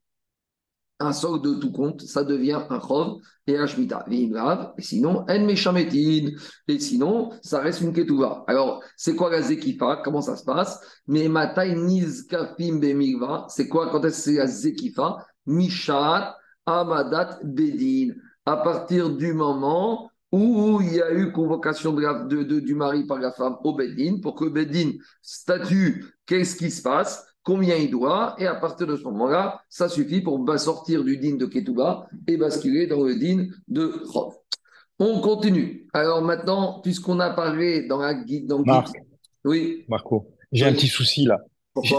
un sort de tout compte, ça devient un chov et un shmita. Et sinon, en meshametin. Et sinon, ça reste une ketouva. Alors, c'est quoi la zekifa? Comment ça se passe? Mais matai nizkafim bemigva. C'est quoi? Quand est-ce que c'est la zekifa? Mishat Amadat Bedin, à partir du moment où il y a eu convocation de du mari par la femme au Bedin, pour que Bedin statue qu'est-ce qui se passe, combien il doit, et à partir de ce moment-là, ça suffit pour sortir du din de Ketouba et basculer dans le din de Chov. On continue. Alors maintenant, puisqu'on a parlé dans la guide, dans oui. Marco, j'ai un petit souci là.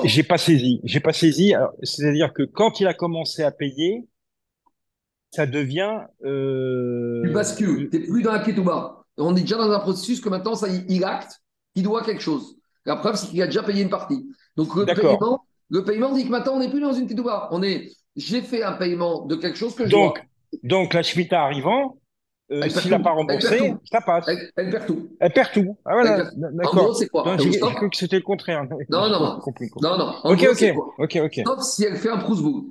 J'ai pas saisi. J'ai pas saisi. C'est-à-dire que quand il a commencé à payer, ça devient. Euh... Tu bascules, tu n'es plus dans la ketouba. On est déjà dans un processus que maintenant, ça, il acte, il doit quelque chose. La preuve, c'est qu'il a déjà payé une partie. Donc le paiement, le paiement dit que maintenant, on n'est plus dans une ketouba. On est, j'ai fait un paiement de quelque chose que je donc, dois. Donc la Shemitah arrivant, euh, s'il n'a pas remboursé, ça passe. Elle, perd tout. Elle perd tout. Ah voilà, d'accord. En gros, c'est quoi? J'ai cru que c'était le contraire. Non, non, non. non, ok, ok, ok, ok. Sauf si elle fait un prousbourg.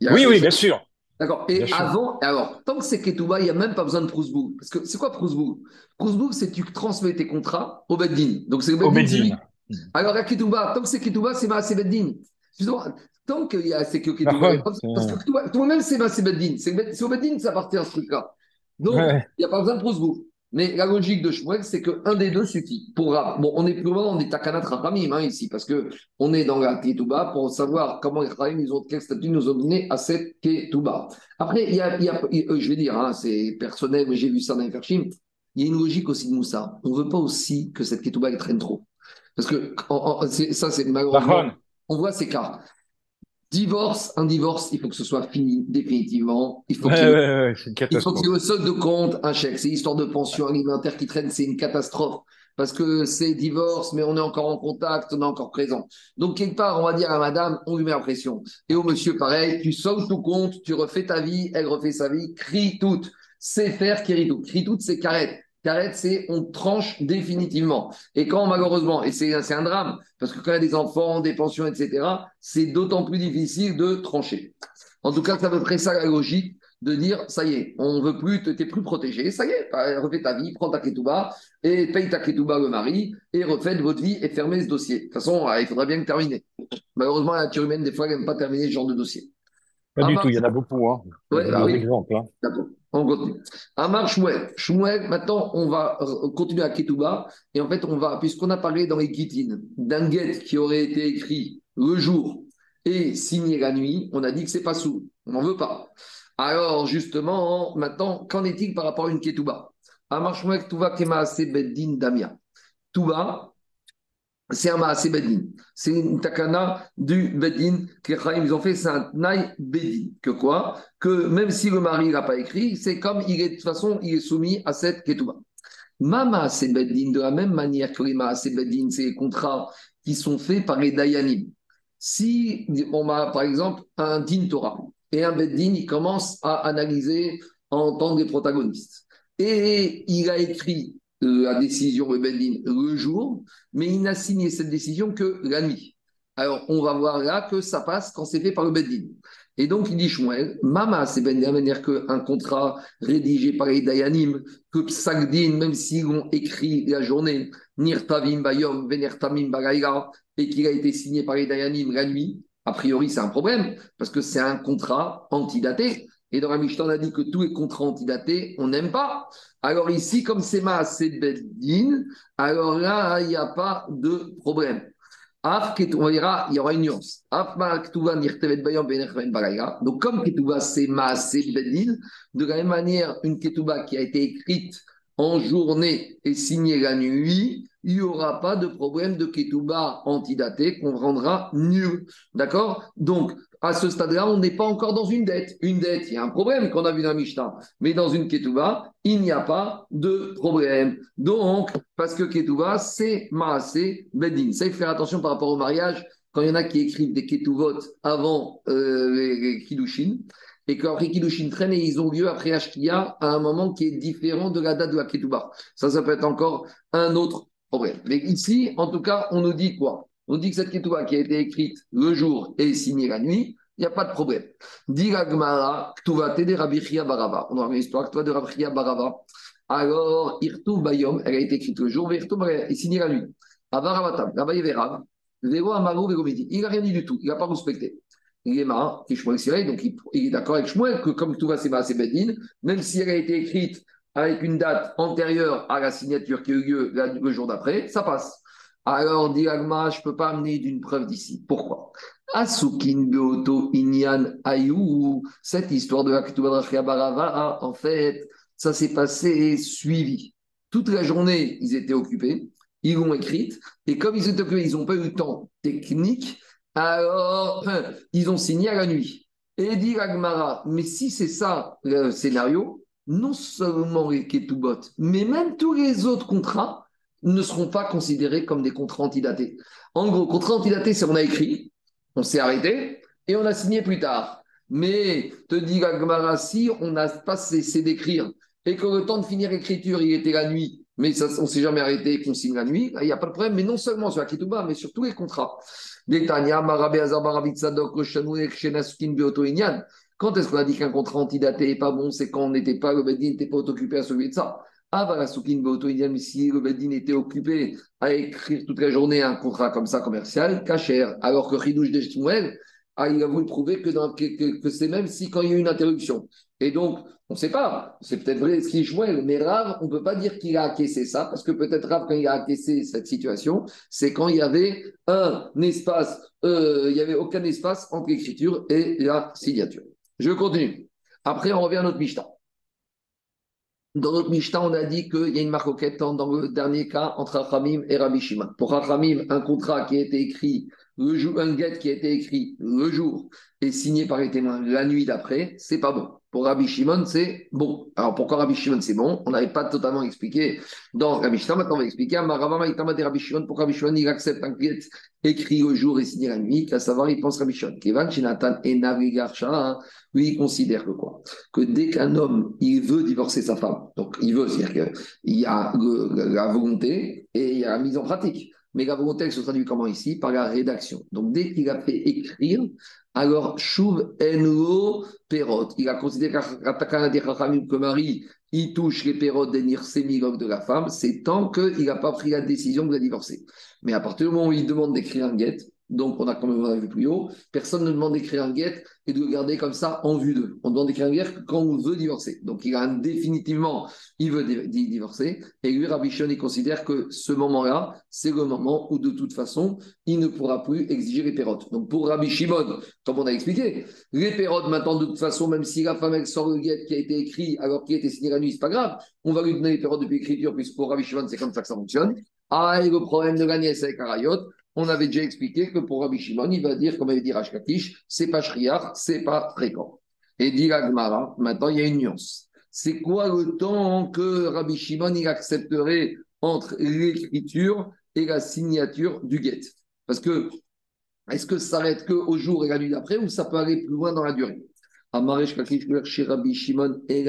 Oui, oui, bien sûr. D'accord. Et avant, alors, tant que c'est Ketouba, il n'y a même pas besoin de Prousbourg. Parce que c'est quoi Prousbourg Prousbourg, c'est que tu transmets tes contrats au Beddin. Donc c'est au Beddin. Alors à Ketouba, tant que c'est Ketouba, c'est Maasé Beddin. Tant que c'est que Ketouba, ah parce que toi-même, c'est Maasé Beddin. C'est au Beddin que ça appartient ce truc-là. Donc, il n'y a pas besoin de Prousbourg. Mais la logique de Shmuel, c'est qu'un des deux suffit. Pour, bon, on est plus loin, on est à Kanat Rapamim hein, ici, parce qu'on est dans la Ketouba pour savoir comment les ils ont, quel statut nous ont donné à cette Ketouba. Après, il y a, euh, je vais dire, hein, c'est personnel, mais j'ai vu ça dans les Ferchim, il y a une logique aussi de Moussa. On ne veut pas aussi que cette Ketouba traîne trop. Parce que ça, c'est malheureusement. On voit ces cas. Divorce, un divorce, il faut que ce soit fini définitivement. Il faut qu'il y ait solde de compte, un chèque. C'est histoire de pension alimentaire qui traîne, c'est une catastrophe. Parce que c'est divorce, mais on est encore en contact, on est encore présent. Donc, quelque part, on va dire à madame, on lui met la pression. Et au monsieur, pareil, tu soldes tout compte, tu refais ta vie, elle refait sa vie, crie toute. C'est faire qui rit tout. Crie toute, c'est carrette. Carrette, c'est on tranche définitivement. Et quand malheureusement, et c'est un drame, parce que quand il y a des enfants, des pensions, etc., c'est d'autant plus difficile de trancher. En tout cas, c'est à peu près ça la logique de dire ça y est, on ne veut plus, tu n'es plus protégé, ça y est, bah, refais ta vie, prends ta ketouba et paye ta ketouba le mari et refaites votre vie et fermez ce dossier. De toute façon, il faudra bien terminer. Malheureusement, la nature humaine, des fois, elle n'aime pas terminer ce genre de dossier. Pas du tout, il y en a beaucoup. Hein. Ouais, bah oui. Hein. On continue. Amar Shmuel. Shmuel, maintenant, on va continuer à Ketouba. Et en fait, on va, puisqu'on a parlé dans les Kitines d'un guet qui aurait été écrit le jour et signé la nuit, on a dit que c'est pas sous. On n'en veut pas. Alors, justement, maintenant, qu'en est-il par rapport à une Ketouba Amar Shmuel, Touba Kema Beddin Damia. Touba, c'est un Maasé Bedin. C'est une takana du Bedin que ils ont fait, c'est un Naï Bedin. Que quoi? Que même si le mari n'a pas écrit, c'est comme il est, de toute façon, il est soumis à cette Ketouba. C'est Bedin, de la même manière que les Maasé Bedin, c'est les contrats qui sont faits par les Dayanim. Si on a, par exemple, un Din Torah et un Bedin, il commence à analyser en tant que protagoniste. Et il a écrit la décision Rebellin le jour, mais il n'a signé cette décision que la nuit. Alors, on va voir là que ça passe quand c'est fait par le Beddin. Et donc, il dit Shmuel, Mama, c'est de la manière qu'un contrat rédigé par les Dayanim, que Psagdin, même s'ils ont écrit la journée, Nirtavim Bayom, Venertamim Bagaïra, et qu'il a été signé par les Dayanim la nuit, a priori, c'est un problème, parce que c'est un contrat antidaté. Et dans la Mishnah, a dit que tous les contrats antidatés, on n'aime pas. Alors ici, comme c'est Maasé Beddin, alors là, il n'y a pas de problème. On verra, il y aura une nuance. Donc, comme Ketouba, c'est Maasé Beddin, de la même manière, une Ketouba qui a été écrite en journée et signée la nuit, il n'y aura pas de problème de ketouba antidaté qu'on rendra nul. D'accord? Donc, à ce stade-là, on n'est pas encore dans une dette. Une dette, il y a un problème qu'on a vu dans Mishnah. Mais dans une ketouba, il n'y a pas de problème. Donc, parce que ketouba, c'est maasé bedin. Ça, il faut faire attention par rapport au mariage. Quand il y en a qui écrivent des ketuvot avant euh, les, kiddushin, et qu'après Kiddushin traîne et ils ont lieu après Ashkia à un moment qui est différent de la date de la Ketouba. Ça, ça peut être encore un autre problème. Mais ici, en tout cas, on nous dit quoi? On dit que cette Ketouba qui a été écrite le jour et signée la nuit, il n'y a pas de problème. Dit Gmara, Ktuva de Rabbi Barava. On a une histoire, Ktuva de Rabbi Barava. Alors, Irtou Bayom, elle a été écrite le jour, mais Irtou est signée la nuit. Avaravatam, là-bas il avait Véro. Il n'a rien dit du tout, il n'a pas respecté. Il est marrant, qui Shmuel donc il, est d'accord avec Shmuel que comme tout va c'est Bedin, même si elle a été écrite avec une date antérieure à la signature qui a eu lieu le jour d'après, ça passe. Alors, dit Agma, je ne peux pas amener d'une preuve d'ici. Pourquoi? Asukin Beoto Inyan Ayu, cette histoire de la Barava, en fait, ça s'est passé suivi. Toute la journée, ils étaient occupés, ils l'ont écrite, et comme ils étaient occupés, ils n'ont pas eu le temps technique, alors ils ont signé à la nuit. Et dit mais si c'est ça le scénario, non seulement les Ketubot, mais même tous les autres contrats ne seront pas considérés comme des contrats antidatés. En gros, contrat antidaté, c'est on a écrit, on s'est arrêté et on a signé plus tard. Mais te dit Agmara, si on n'a pas cessé d'écrire et que le temps de finir l'écriture, il était la nuit, mais on ne s'est jamais arrêté qu'on signe la nuit, il n'y a pas de problème, mais non seulement sur la Ketouba, mais sur tous les contrats. Quand est-ce qu'on a dit qu'un contrat antidaté n'est pas bon? C'est quand on n'était pas, le n'était pas occupé à celui de ça. Ah, si le Bedin était occupé à écrire toute la journée un contrat comme ça commercial, cachère, alors que Ridouche de ah, il a voulu prouver que c'est même si quand il y a eu une interruption. Et donc, on ne sait pas, c'est peut-être vrai ce qui est mais Rav, on ne peut pas dire qu'il a acquiescé ça, parce que peut-être Rav, quand il a acquiescé cette situation, c'est quand il y avait un espace, euh, il n'y avait aucun espace entre l'écriture et la signature. Je continue. Après, on revient à notre Mishnah. Dans notre Mishnah, on a dit qu'il y a une marcoquette dans le dernier cas entre Rachamim et Rabbi Shimon. Pour Rachamim, un contrat qui a été écrit le jour, un guet qui a été écrit le jour et signé par les témoins la nuit d'après, c'est pas bon. Pour Rabbi Shimon, c'est bon. Alors pourquoi Rabbi Shimon, c'est bon? On n'avait pas totalement expliqué dans Rabbi Shimon. Maintenant, on va expliquer. Rabbi Shimon, pourquoi Rabbi Shimon, il accepte un guet écrit le jour et signé la nuit? Qu'à savoir, il pense Rabbi Shimon. Kevan, Shinatan et Navigarsha, lui, il considère que quoi? Que dès qu'un homme, il veut divorcer sa femme, donc il veut, c'est-à-dire qu'il y a la volonté et il y a la mise en pratique. Mais la volonté, elle se traduit comment ici? Par la rédaction. Donc, dès qu'il a fait écrire, alors, Shuv Enlo Perot. Il a considéré que Marie, il touche les Perot des Nirsemilog de la femme, c'est tant qu'il n'a pas pris la décision de la divorcer. Mais à partir du moment où il demande d'écrire un guet, donc on a comme on a vu plus haut, personne ne demande d'écrire un guet et de le garder comme ça en vue d'eux. On demande d'écrire un guet quand on veut divorcer. Donc il a définitivement, il veut divorcer. Et lui, Rabbi Shon, il considère que ce moment-là, c'est le moment où de toute façon, il ne pourra plus exiger les pérotes. Donc pour Rabbi Shimon, comme on a expliqué, les pérotes maintenant de toute façon, même si la femme elle sort le guet qui a été écrit alors qu'il a été signé la nuit, c'est pas grave. On va lui donner les pérotes depuis l'écriture puisque pour Rabbi Shimon, c'est comme ça que ça fonctionne. Ah, et le problème de la nièce avec Arayot, on avait déjà expliqué que pour Rabbi Shimon, il va dire, comme avait dit Rashkakish, c'est pas shriar, c'est pas fréquent. Et dit Agmara, maintenant il y a une nuance. C'est quoi le temps que Rabbi Shimon il accepterait entre l'écriture et la signature du guet Parce que est-ce que ça s'arrête qu'au jour et la nuit d'après ou ça peut aller plus loin dans la durée? Rabbi Shimon et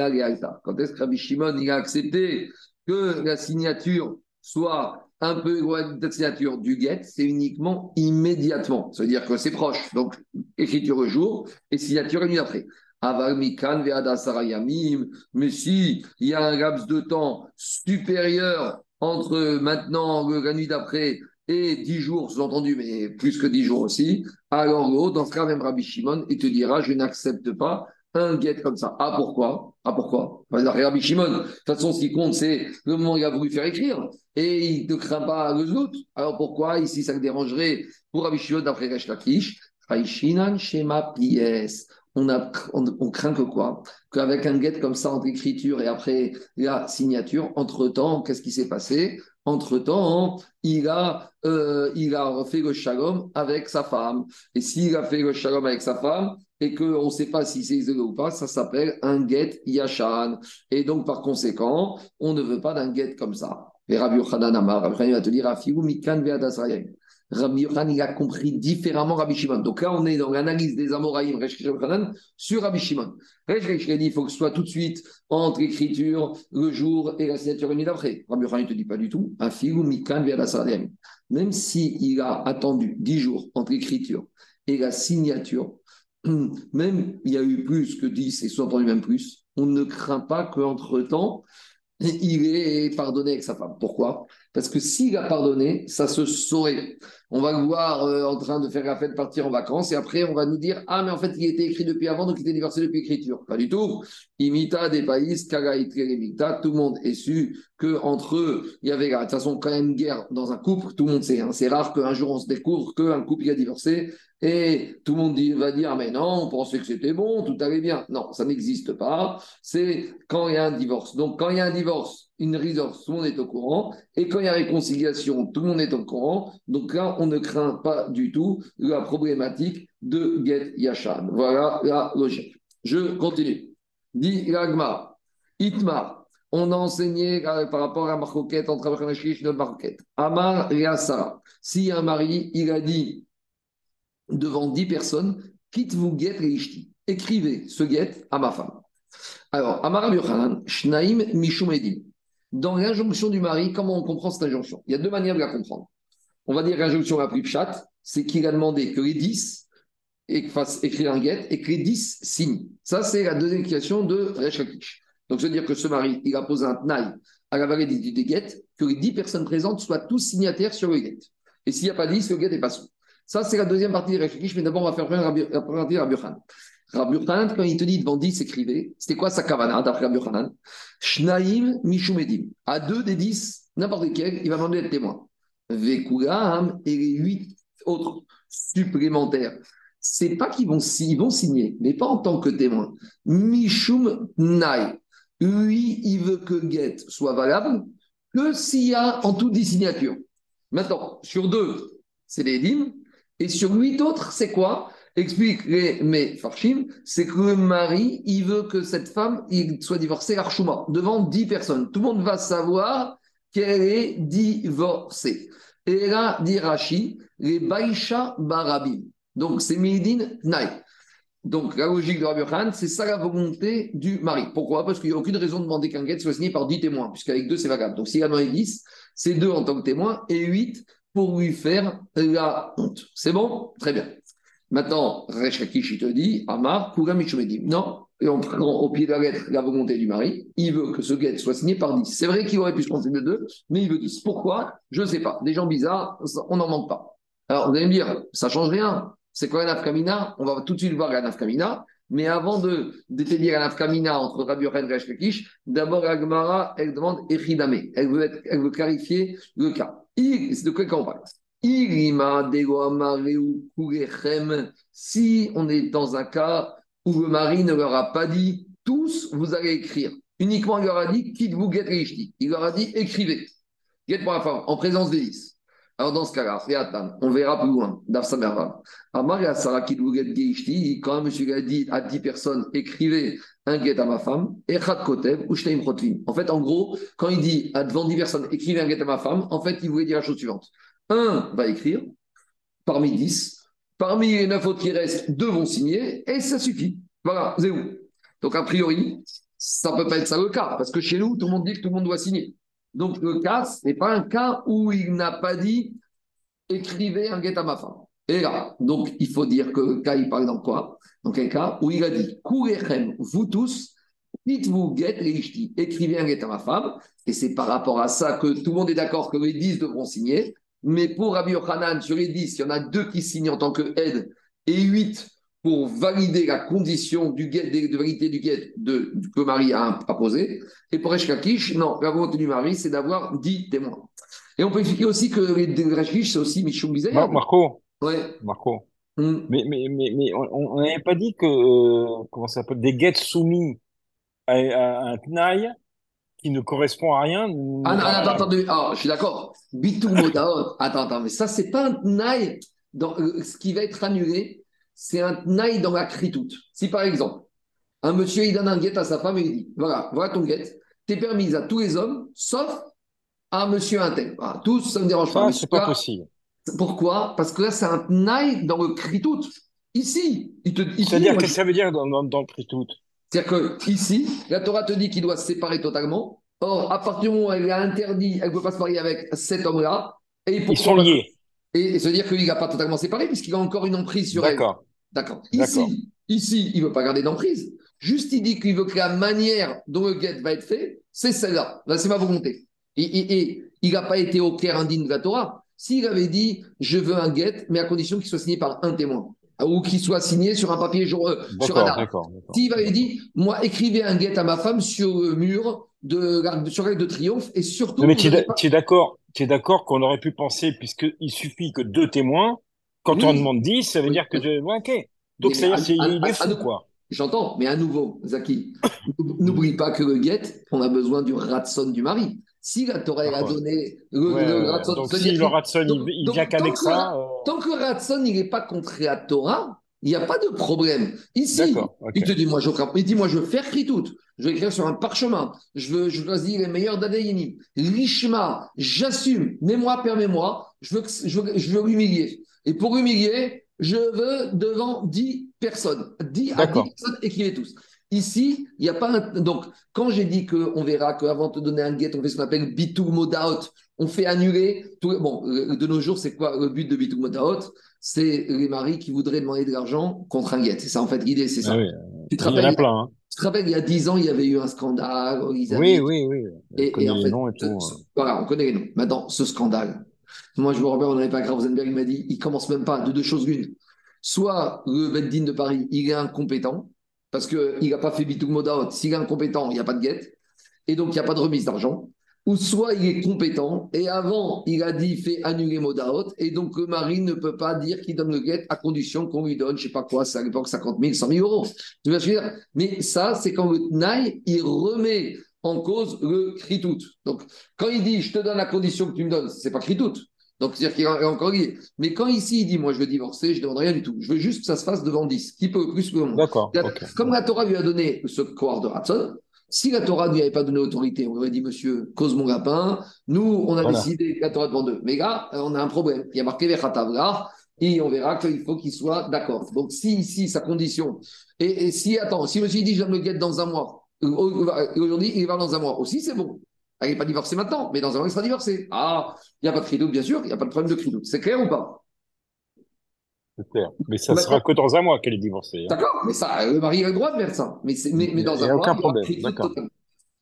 Quand est-ce que Rabbi Shimon il a accepté que la signature soit un peu de signature du guet, c'est uniquement immédiatement. Ça veut dire que c'est proche. Donc, écriture au jour et signature une nuit après. Mais si il y a un laps de temps supérieur entre maintenant, la nuit d'après, et dix jours, sous-entendu, mais plus que dix jours aussi, alors dans ce cas, même Rabbi Shimon, il te dira Je n'accepte pas un guet comme ça. Ah, pourquoi? Ah, pourquoi? Rabbi Shimon, de toute façon, ce qui compte, c'est le moment où il a voulu faire écrire. Et il ne craint pas le zout. Alors pourquoi? Ici ça le dérangerait pour Rabbi Shimon d'après Resh Lakish. Shema Pies. On, on, craint que quoi? Qu'avec un guet comme ça entre écriture et après la signature, entre-temps, qu'est-ce qui s'est passé? Entre-temps, il, a, euh, il a fait le shalom avec sa femme. Et s'il a fait le shalom avec sa femme, et qu'on ne sait pas si c'est isolé ou pas, ça s'appelle un get yashan. Et donc, par conséquent, on ne veut pas d'un get comme ça. Et Amar, va te dire, Rabbi Yochanan, il a compris différemment Rabbi Shimon. Donc là, on est dans l'analyse des Amoraïm, sur Rabbi Shimon. il faut que ce soit tout de suite entre l'écriture, le jour et la signature une d'après. Rabbi Yochanan ne te dit pas du tout. Même s'il a attendu dix jours entre l'écriture et la signature, même il y a eu plus que dix et soit entendu même plus, on ne craint pas qu'entre-temps, il est pardonné avec sa femme. Pourquoi? Parce que s'il a pardonné, ça se saurait. On va le voir euh, en train de faire la fête, partir en vacances, et après on va nous dire Ah, mais en fait, il était écrit depuis avant, donc il était divorcé depuis l'écriture. Pas du tout. Imita des pays, Kaga tout le monde est su qu'entre eux, il y avait de toute façon quand même une guerre dans un couple, tout le monde sait. Hein. C'est rare qu'un jour on se découvre qu'un couple a divorcé et tout le monde va dire, mais non, on pensait que c'était bon, tout allait bien. Non, ça n'existe pas. C'est quand il y a un divorce. Donc, quand il y a un divorce, une divorce, tout le monde est au courant. Et quand il y a réconciliation, tout le monde est au courant. Donc là, on ne craint pas du tout la problématique de Get Yashan. Voilà la logique. Je continue. Dit Ragma, Itmar, on a enseigné par rapport à Marcoquette, entre Abraham et Marcoquette. Amar Yasa, si un mari, il a dit devant dix personnes, quitte vous guette et Écrivez ce guette à ma femme. Alors, Amar Yochanan, Shnaim Mishum Dans l'injonction du mari, comment on comprend cette injonction? Il y a deux manières de la comprendre. On va dire l'injonction la plus chat, c'est qu'il a demandé que les dix fassent écrire un guette et que les dix signent. Ça, c'est la deuxième question de Resh Donc, c'est-à-dire que ce mari, il a posé un tnaï à la validité des guettes, que les dix personnes présentes soient tous signataires sur le guette. Et s'il n'y a pas dix, le guette n'est pas sous. Ça, c'est la deuxième partie des réflexions, mais d'abord, on va faire la première partie de Rabbi Yochanan. Rabbi quand il te dit devant 10, écrivez, c'était quoi sa kavana d'après Rabbi Yochanan? Shnaim Mishumedim. À deux des dix, n'importe lequel, il va demander d'être témoin. Vekulam et les huit autres supplémentaires. C'est pas qu'ils vont, ils vont signer, mais pas en tant que témoin. Mishum Nai. Lui, il veut que Get soit valable que s'il y a en tout des signatures. Maintenant, sur deux, c'est les dîmes. Et sur huit autres, c'est quoi? Explique les mes farshim, c'est que le mari, il veut que cette femme il soit divorcée l'archouma devant dix personnes. Tout le monde va savoir qu'elle est divorcée. Et là, dit Rashi, les Baïcha Barabim. Donc, c'est Médine Naï. Donc, la logique de Rabbi Khan, c'est ça la volonté du mari. Pourquoi? Parce qu'il n'y a aucune raison de demander qu'un guet soit signé par dix témoins, puisqu'avec deux, c'est valable. Donc, s'il y a demandé 10, c'est deux en tant que témoins et huit pour lui faire la honte. C'est bon? Très bien. Maintenant, Rechakish, il te dit, Amar, dit Non, et on prend au pied de la lettre la volonté du mari. Il veut que ce guet soit signé par 10. C'est vrai qu'il aurait pu se prendre de deux, mais il veut 10. Pourquoi? Je ne sais pas. Des gens bizarres, on n'en manque pas. Alors, vous allez me dire, ça change rien. C'est quoi la nafkamina On va tout de suite voir la nafkamina. Mais avant de détenir la nafkamina entre Rabbi Yochanan et Rechakish, d'abord, la Gemara, elle demande Echidame. Elle veut, elle veut clarifier le cas. C'est de quoi on parle? Si on est dans un cas où le mari ne leur a pas dit tous, vous allez écrire. Uniquement, il leur a dit quitte vous get Il leur a dit écrivez. Get pour la femme, en présence dix. Alors dans ce cas-là, on verra plus loin. Quand monsieur a dit à dix personnes écrivez un get à ma femme, En fait, en gros, quand il dit à devant dix personnes écrivez un get à ma femme, en fait, il voulait dire la chose suivante. Un va écrire, parmi dix. Parmi les neuf autres qui restent, deux vont signer, et ça suffit. Voilà, c'est où Donc, a priori, ça ne peut pas être ça le cas, parce que chez nous, tout le monde dit que tout le monde doit signer. Donc, le cas, ce n'est pas un cas où il n'a pas dit écrivez un guet à ma femme. Et là, donc, il faut dire que le cas, il parle dans quoi? Dans quel cas? Où il a dit Kourechem, vous tous, dites-vous guet écrivez un guet à ma femme. Et c'est par rapport à ça que tout le monde est d'accord que les dix devront signer. Mais pour Rabbi Yochanan, sur les 10, il y en a deux qui signent en tant que aide et 8 pour valider la condition du guet, de, validité du guet de, que le mari a, posé. Et pour Eshkakish, non, la volonté du mari, c'est d'avoir 10 témoins. Et on peut expliquer aussi que les Eshkakish, c'est aussi Michou Bizarre. Marco. Ouais. Marco. Hmm. Mais, mais, mais, mais on n'avait pas dit que, euh, comment ça s'appelle, des guettes soumis à, un tnaï qui ne correspond à rien. Ah non, attends, attends, ah, je suis d'accord. Bitou Attends, attends, mais ça, c'est pas un tnaï. Dans, euh, ce qui va être annulé, c'est un tnaï dans la critoute. Si par exemple, un monsieur, il donne un guet à sa femme et il dit Voilà, voilà ton guet, t'es permise à tous les hommes, sauf à monsieur intel. Voilà, tous, ça ne me dérange pas. c'est pas possible. Pourquoi? Parce que là, c'est un naï dans le critoute. Ici, il te dit. C'est-à-dire, qu'est-ce que ça veut dire dans, dans, le critoute? C'est-à-dire qu'ici, la Torah te dit qu'il doit se séparer totalement. Or, à partir du moment où elle a interdit, elle ne peut pas se marier avec cet homme-là. Et Ils sont liés. Et, se dire qu'il n'a pas totalement séparé, puisqu'il a encore une emprise sur elle. D'accord. D'accord. Ici, ici, il ne veut pas garder d'emprise. Juste, il dit qu'il veut que la manière dont le guet va être fait, c'est celle-là. Là, c'est ma volonté. Et, il n'a pas été au clair indigne de la Torah. S'il avait dit je veux un guet, mais à condition qu'il soit signé par un témoin ou qu'il soit signé sur un papier sur, euh, sur un arbre. S'il avait dit moi écrivez un guet à ma femme sur le mur de sur l'arc de triomphe et surtout. Mais tu es d'accord, tu es d'accord qu'on aurait pu penser puisqu'il suffit que deux témoins. Quand on demande dix, ça veut dire que je... ok. Donc c'est est fou quoi. J'entends, mais à nouveau, Zaki, n'oublie pas que le guet, on a besoin du ratson du mari. Si la Torah a donné le, Ratson, donc si le Ratson, il, vient qu'avec ça. Euh, tant que le Ratson, il n'est pas contre la Torah, il n'y a pas de problème. Ici, il te dit, moi, je, il dit, moi, je veux faire tout. Je vais écrire sur un parchemin. Je veux, je choisir les meilleurs d'Adayini. Lishma, j'assume. Mets-moi, permets-moi. Je veux, je veux, je veux humilier. Et pour humilier, je veux devant 10 personnes. 10 à 10 personnes, écrivez tous. Ici, il n'y a pas un... Donc, quand j'ai dit qu'on verra qu'avant de te donner un get, on fait ce qu'on appelle bitou modaot, on fait annuler. Tout... Bon, euh, de nos jours, c'est quoi le but de bitou modaot C'est les maris qui voudraient demander de l'argent contre un get. C'est ça, en fait, l'idée, c'est ça. Ah tu te rappelles, il y en a plein. Hein. Tu te rappelles, il y a 10 ans, il y avait eu un scandale. Oui, oui, oui. Et, et, en fait, noms et tout, hein. voilà, on connaît les noms. Maintenant, ce scandale, moi, je me rappelle, on n'avait pas grave, Rosenberg, il m'a dit, il commence même pas de deux choses l'une. Soit le Beddin de Paris, il est incompétent, parce qu'il n'a pas fait bitou modaot. S'il est incompétent, il n'y a pas de guette, et donc il n'y a pas de remise d'argent. Ou soit il est compétent, et avant, il a dit fait annuler modaot, et donc le mari ne peut pas dire qu'il donne le guette à condition qu'on lui donne, je ne sais pas quoi, à l'époque 50 000, 100 000 euros. Tu dire? Mais ça, c'est quand le TNAI, il remet en cause le kritout. Donc, quand il dit je te donne la condition que tu me donnes, c'est pas kritout. Donc, c'est-à-dire qu'il est encore lié. Mais quand ici, il dit, moi, je veux divorcer, je ne demande rien du tout. Je veux juste que ça se fasse devant 10. Qui peut plus que moi D'accord. Comme la Torah lui a donné ce corps de Ratson, si la Torah ne lui avait pas donné autorité, on lui aurait dit, monsieur, cause mon lapin, nous, on a décidé que la Torah devant deux. Mais là, on a un problème. Il y a marqué Vechatavlar, et on verra qu'il faut qu'il soit d'accord. Donc, si ici, sa condition, et, si, attends, si monsieur dit, je vais me le dans un mois, aujourd'hui, il va dans un mois aussi, c'est bon. Elle n'est pas divorcée maintenant, mais dans un an, il sera divorcé. Ah, il n'y a pas de cri bien sûr, il n'y a pas de problème de cri C'est clair ou pas? C'est clair. Mais ça ne sera que dans un mois qu'elle est divorcée. Hein. D'accord, mais ça, le mari a le droit de faire ça. Mais, mais, mais dans un mois, aucun il problème.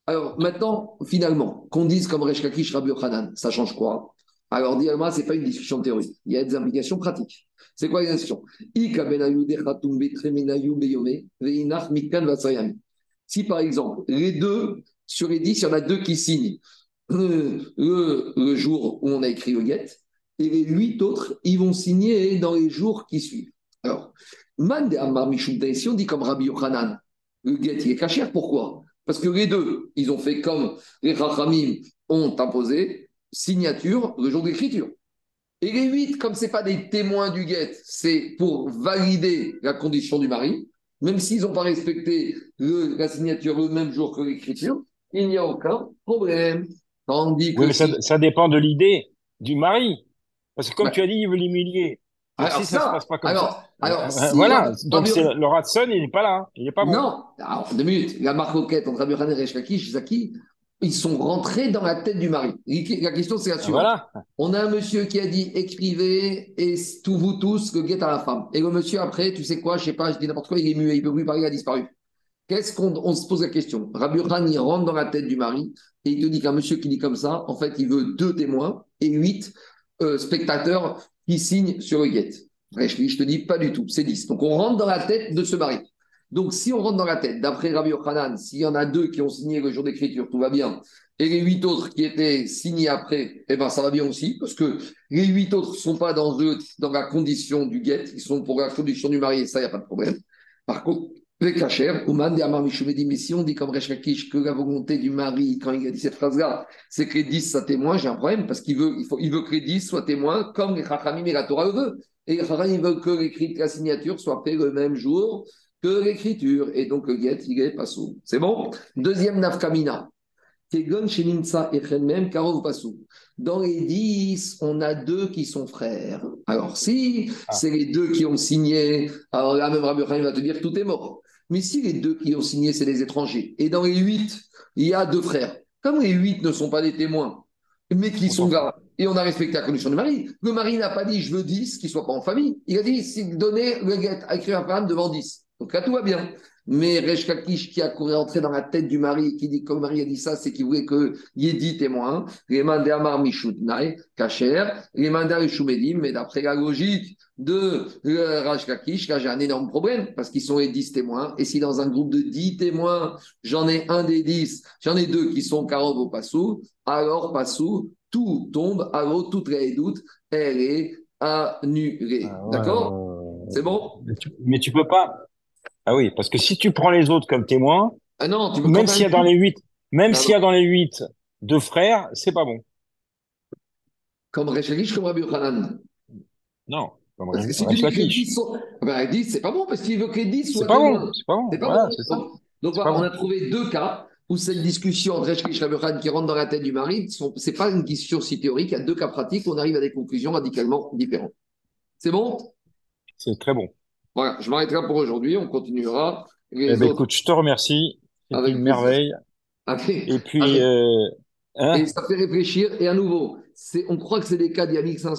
Alors maintenant, finalement, qu'on dise comme Reshkakish Rabbi Hanan, ça change quoi? Alors, dis moi, ce n'est pas une discussion théorique. Il y a des implications pratiques. C'est quoi les discussions? Si par exemple, les deux sur les 10, il y en a deux qui signent le, jour où on a écrit le get, et les huit autres, ils vont signer dans les jours qui suivent. Alors, Mande si on dit comme Rabbi Yochanan, le get, il est caché, pourquoi? Parce que les deux, ils ont fait comme les Rachamim ont imposé, signature le jour d'écriture. Et les huit, comme ce n'est pas des témoins du get, c'est pour valider la condition du mari, même s'ils n'ont pas respecté la signature le même jour que l'écriture, il n'y a aucun problème. Tandis que oui, mais ça, dépend de l'idée du mari. Parce que comme tu as dit, il veut l'humilier. Alors, si ça, ne se passe pas comme ça. Alors, euh, voilà, donc le Ratson, il n'est pas là. Il n'est pas bon. Non, alors, deux minutes. La marque entre Abraham et Shkakish, Zaki, ils sont rentrés dans la tête du mari. La question, c'est la suivante. Voilà. On a un monsieur qui a dit écrivez et tout vous tous que guette à la femme. Et le monsieur, après, tu sais quoi, je sais pas, je dis n'importe quoi, il est muet, il peut plus parler, il a disparu. Qu'est-ce qu'on se pose la question Rabbi il rentre dans la tête du mari et il te dit qu'un monsieur qui dit comme ça, en fait, il veut deux témoins et huit euh, spectateurs qui signent sur le guet. je te dis pas du tout, c'est 10. Donc on rentre dans la tête de ce mari. Donc si on rentre dans la tête, d'après Rabbi Yochanan, s'il y en a deux qui ont signé le jour d'écriture, tout va bien, et les huit autres qui étaient signés après, eh ben ça va bien aussi, parce que les huit autres ne sont pas dans, dans la condition du guet, ils sont pour la condition du mari, et ça, il n'y a pas de problème. Par contre, les cachers, Ouman de Amar dit, mais si on dit comme Rechakish que la volonté du mari, quand il a dit cette phrase-là, c'est que les dix soient témoins, j'ai un problème, parce qu'il veut, il faut, il veut que les dix soient témoins, comme les Chachamim et la Torah le veut. Et les Chachamim veulent que l'écrit la signature soit fait le même jour que l'écriture. Et donc le guet, il est pas sous. C'est bon? Deuxième nafkamina. Dans les dix, on a deux qui sont frères. Alors, si ah. c'est les deux qui ont signé, alors là, même Rabbi va te dire tout est mort. Mais si les deux qui ont signé, c'est des étrangers, et dans les huit, il y a deux frères, comme les huit ne sont pas des témoins, mais qui sont là, et on a respecté la condition du mari, le mari n'a pas dit je veux dix qui ne soient pas en famille. Il a dit c'est donner le guet à écrire à femme devant dix. Donc là, tout va bien. Mais Resh qui a couru entrer dans la tête du mari, qui dit, comme le mari a dit ça, c'est qu'il voulait qu'il y ait dix témoins. Les Kacher, les mais d'après la logique de euh, Raj là j'ai un énorme problème parce qu'ils sont les dix témoins. Et si dans un groupe de dix témoins, j'en ai un des dix, j'en ai deux qui sont Karov au Passou, alors Passou, tout tombe, alors toute la doute, elle est annulée. Ah D'accord C'est bon mais tu, peux pas, ah oui, parce que si tu prends les autres comme témoins, ah non, même s'il y a dans les huit, même s'il y a dans les huit deux frères, c'est pas bon. Comme Rechakish, comme Rabbi Yochanan. Non. Comme parce que si tu dis que les 10 sont... Ben, 10, c'est pas bon, parce qu'il veut que les 10 soient C'est pas bon, c'est pas bon. C'est pas bon. Donc, voilà, on a trouvé deux cas où cette discussion Rabbi Yochanan qui rentre dans la tête du mari, c'est pas une question si théorique, il y a deux cas pratiques, on arrive à des conclusions radicalement différentes. C'est bon? C'est très bon. Voilà, je m'arrêterai pour aujourd'hui. On continuera. Eh ben, écoute, je te remercie. C'est une merveille. Et puis. Euh, hein? Et ça fait réfléchir. Et à nouveau, on croit que c'est des cas a 1500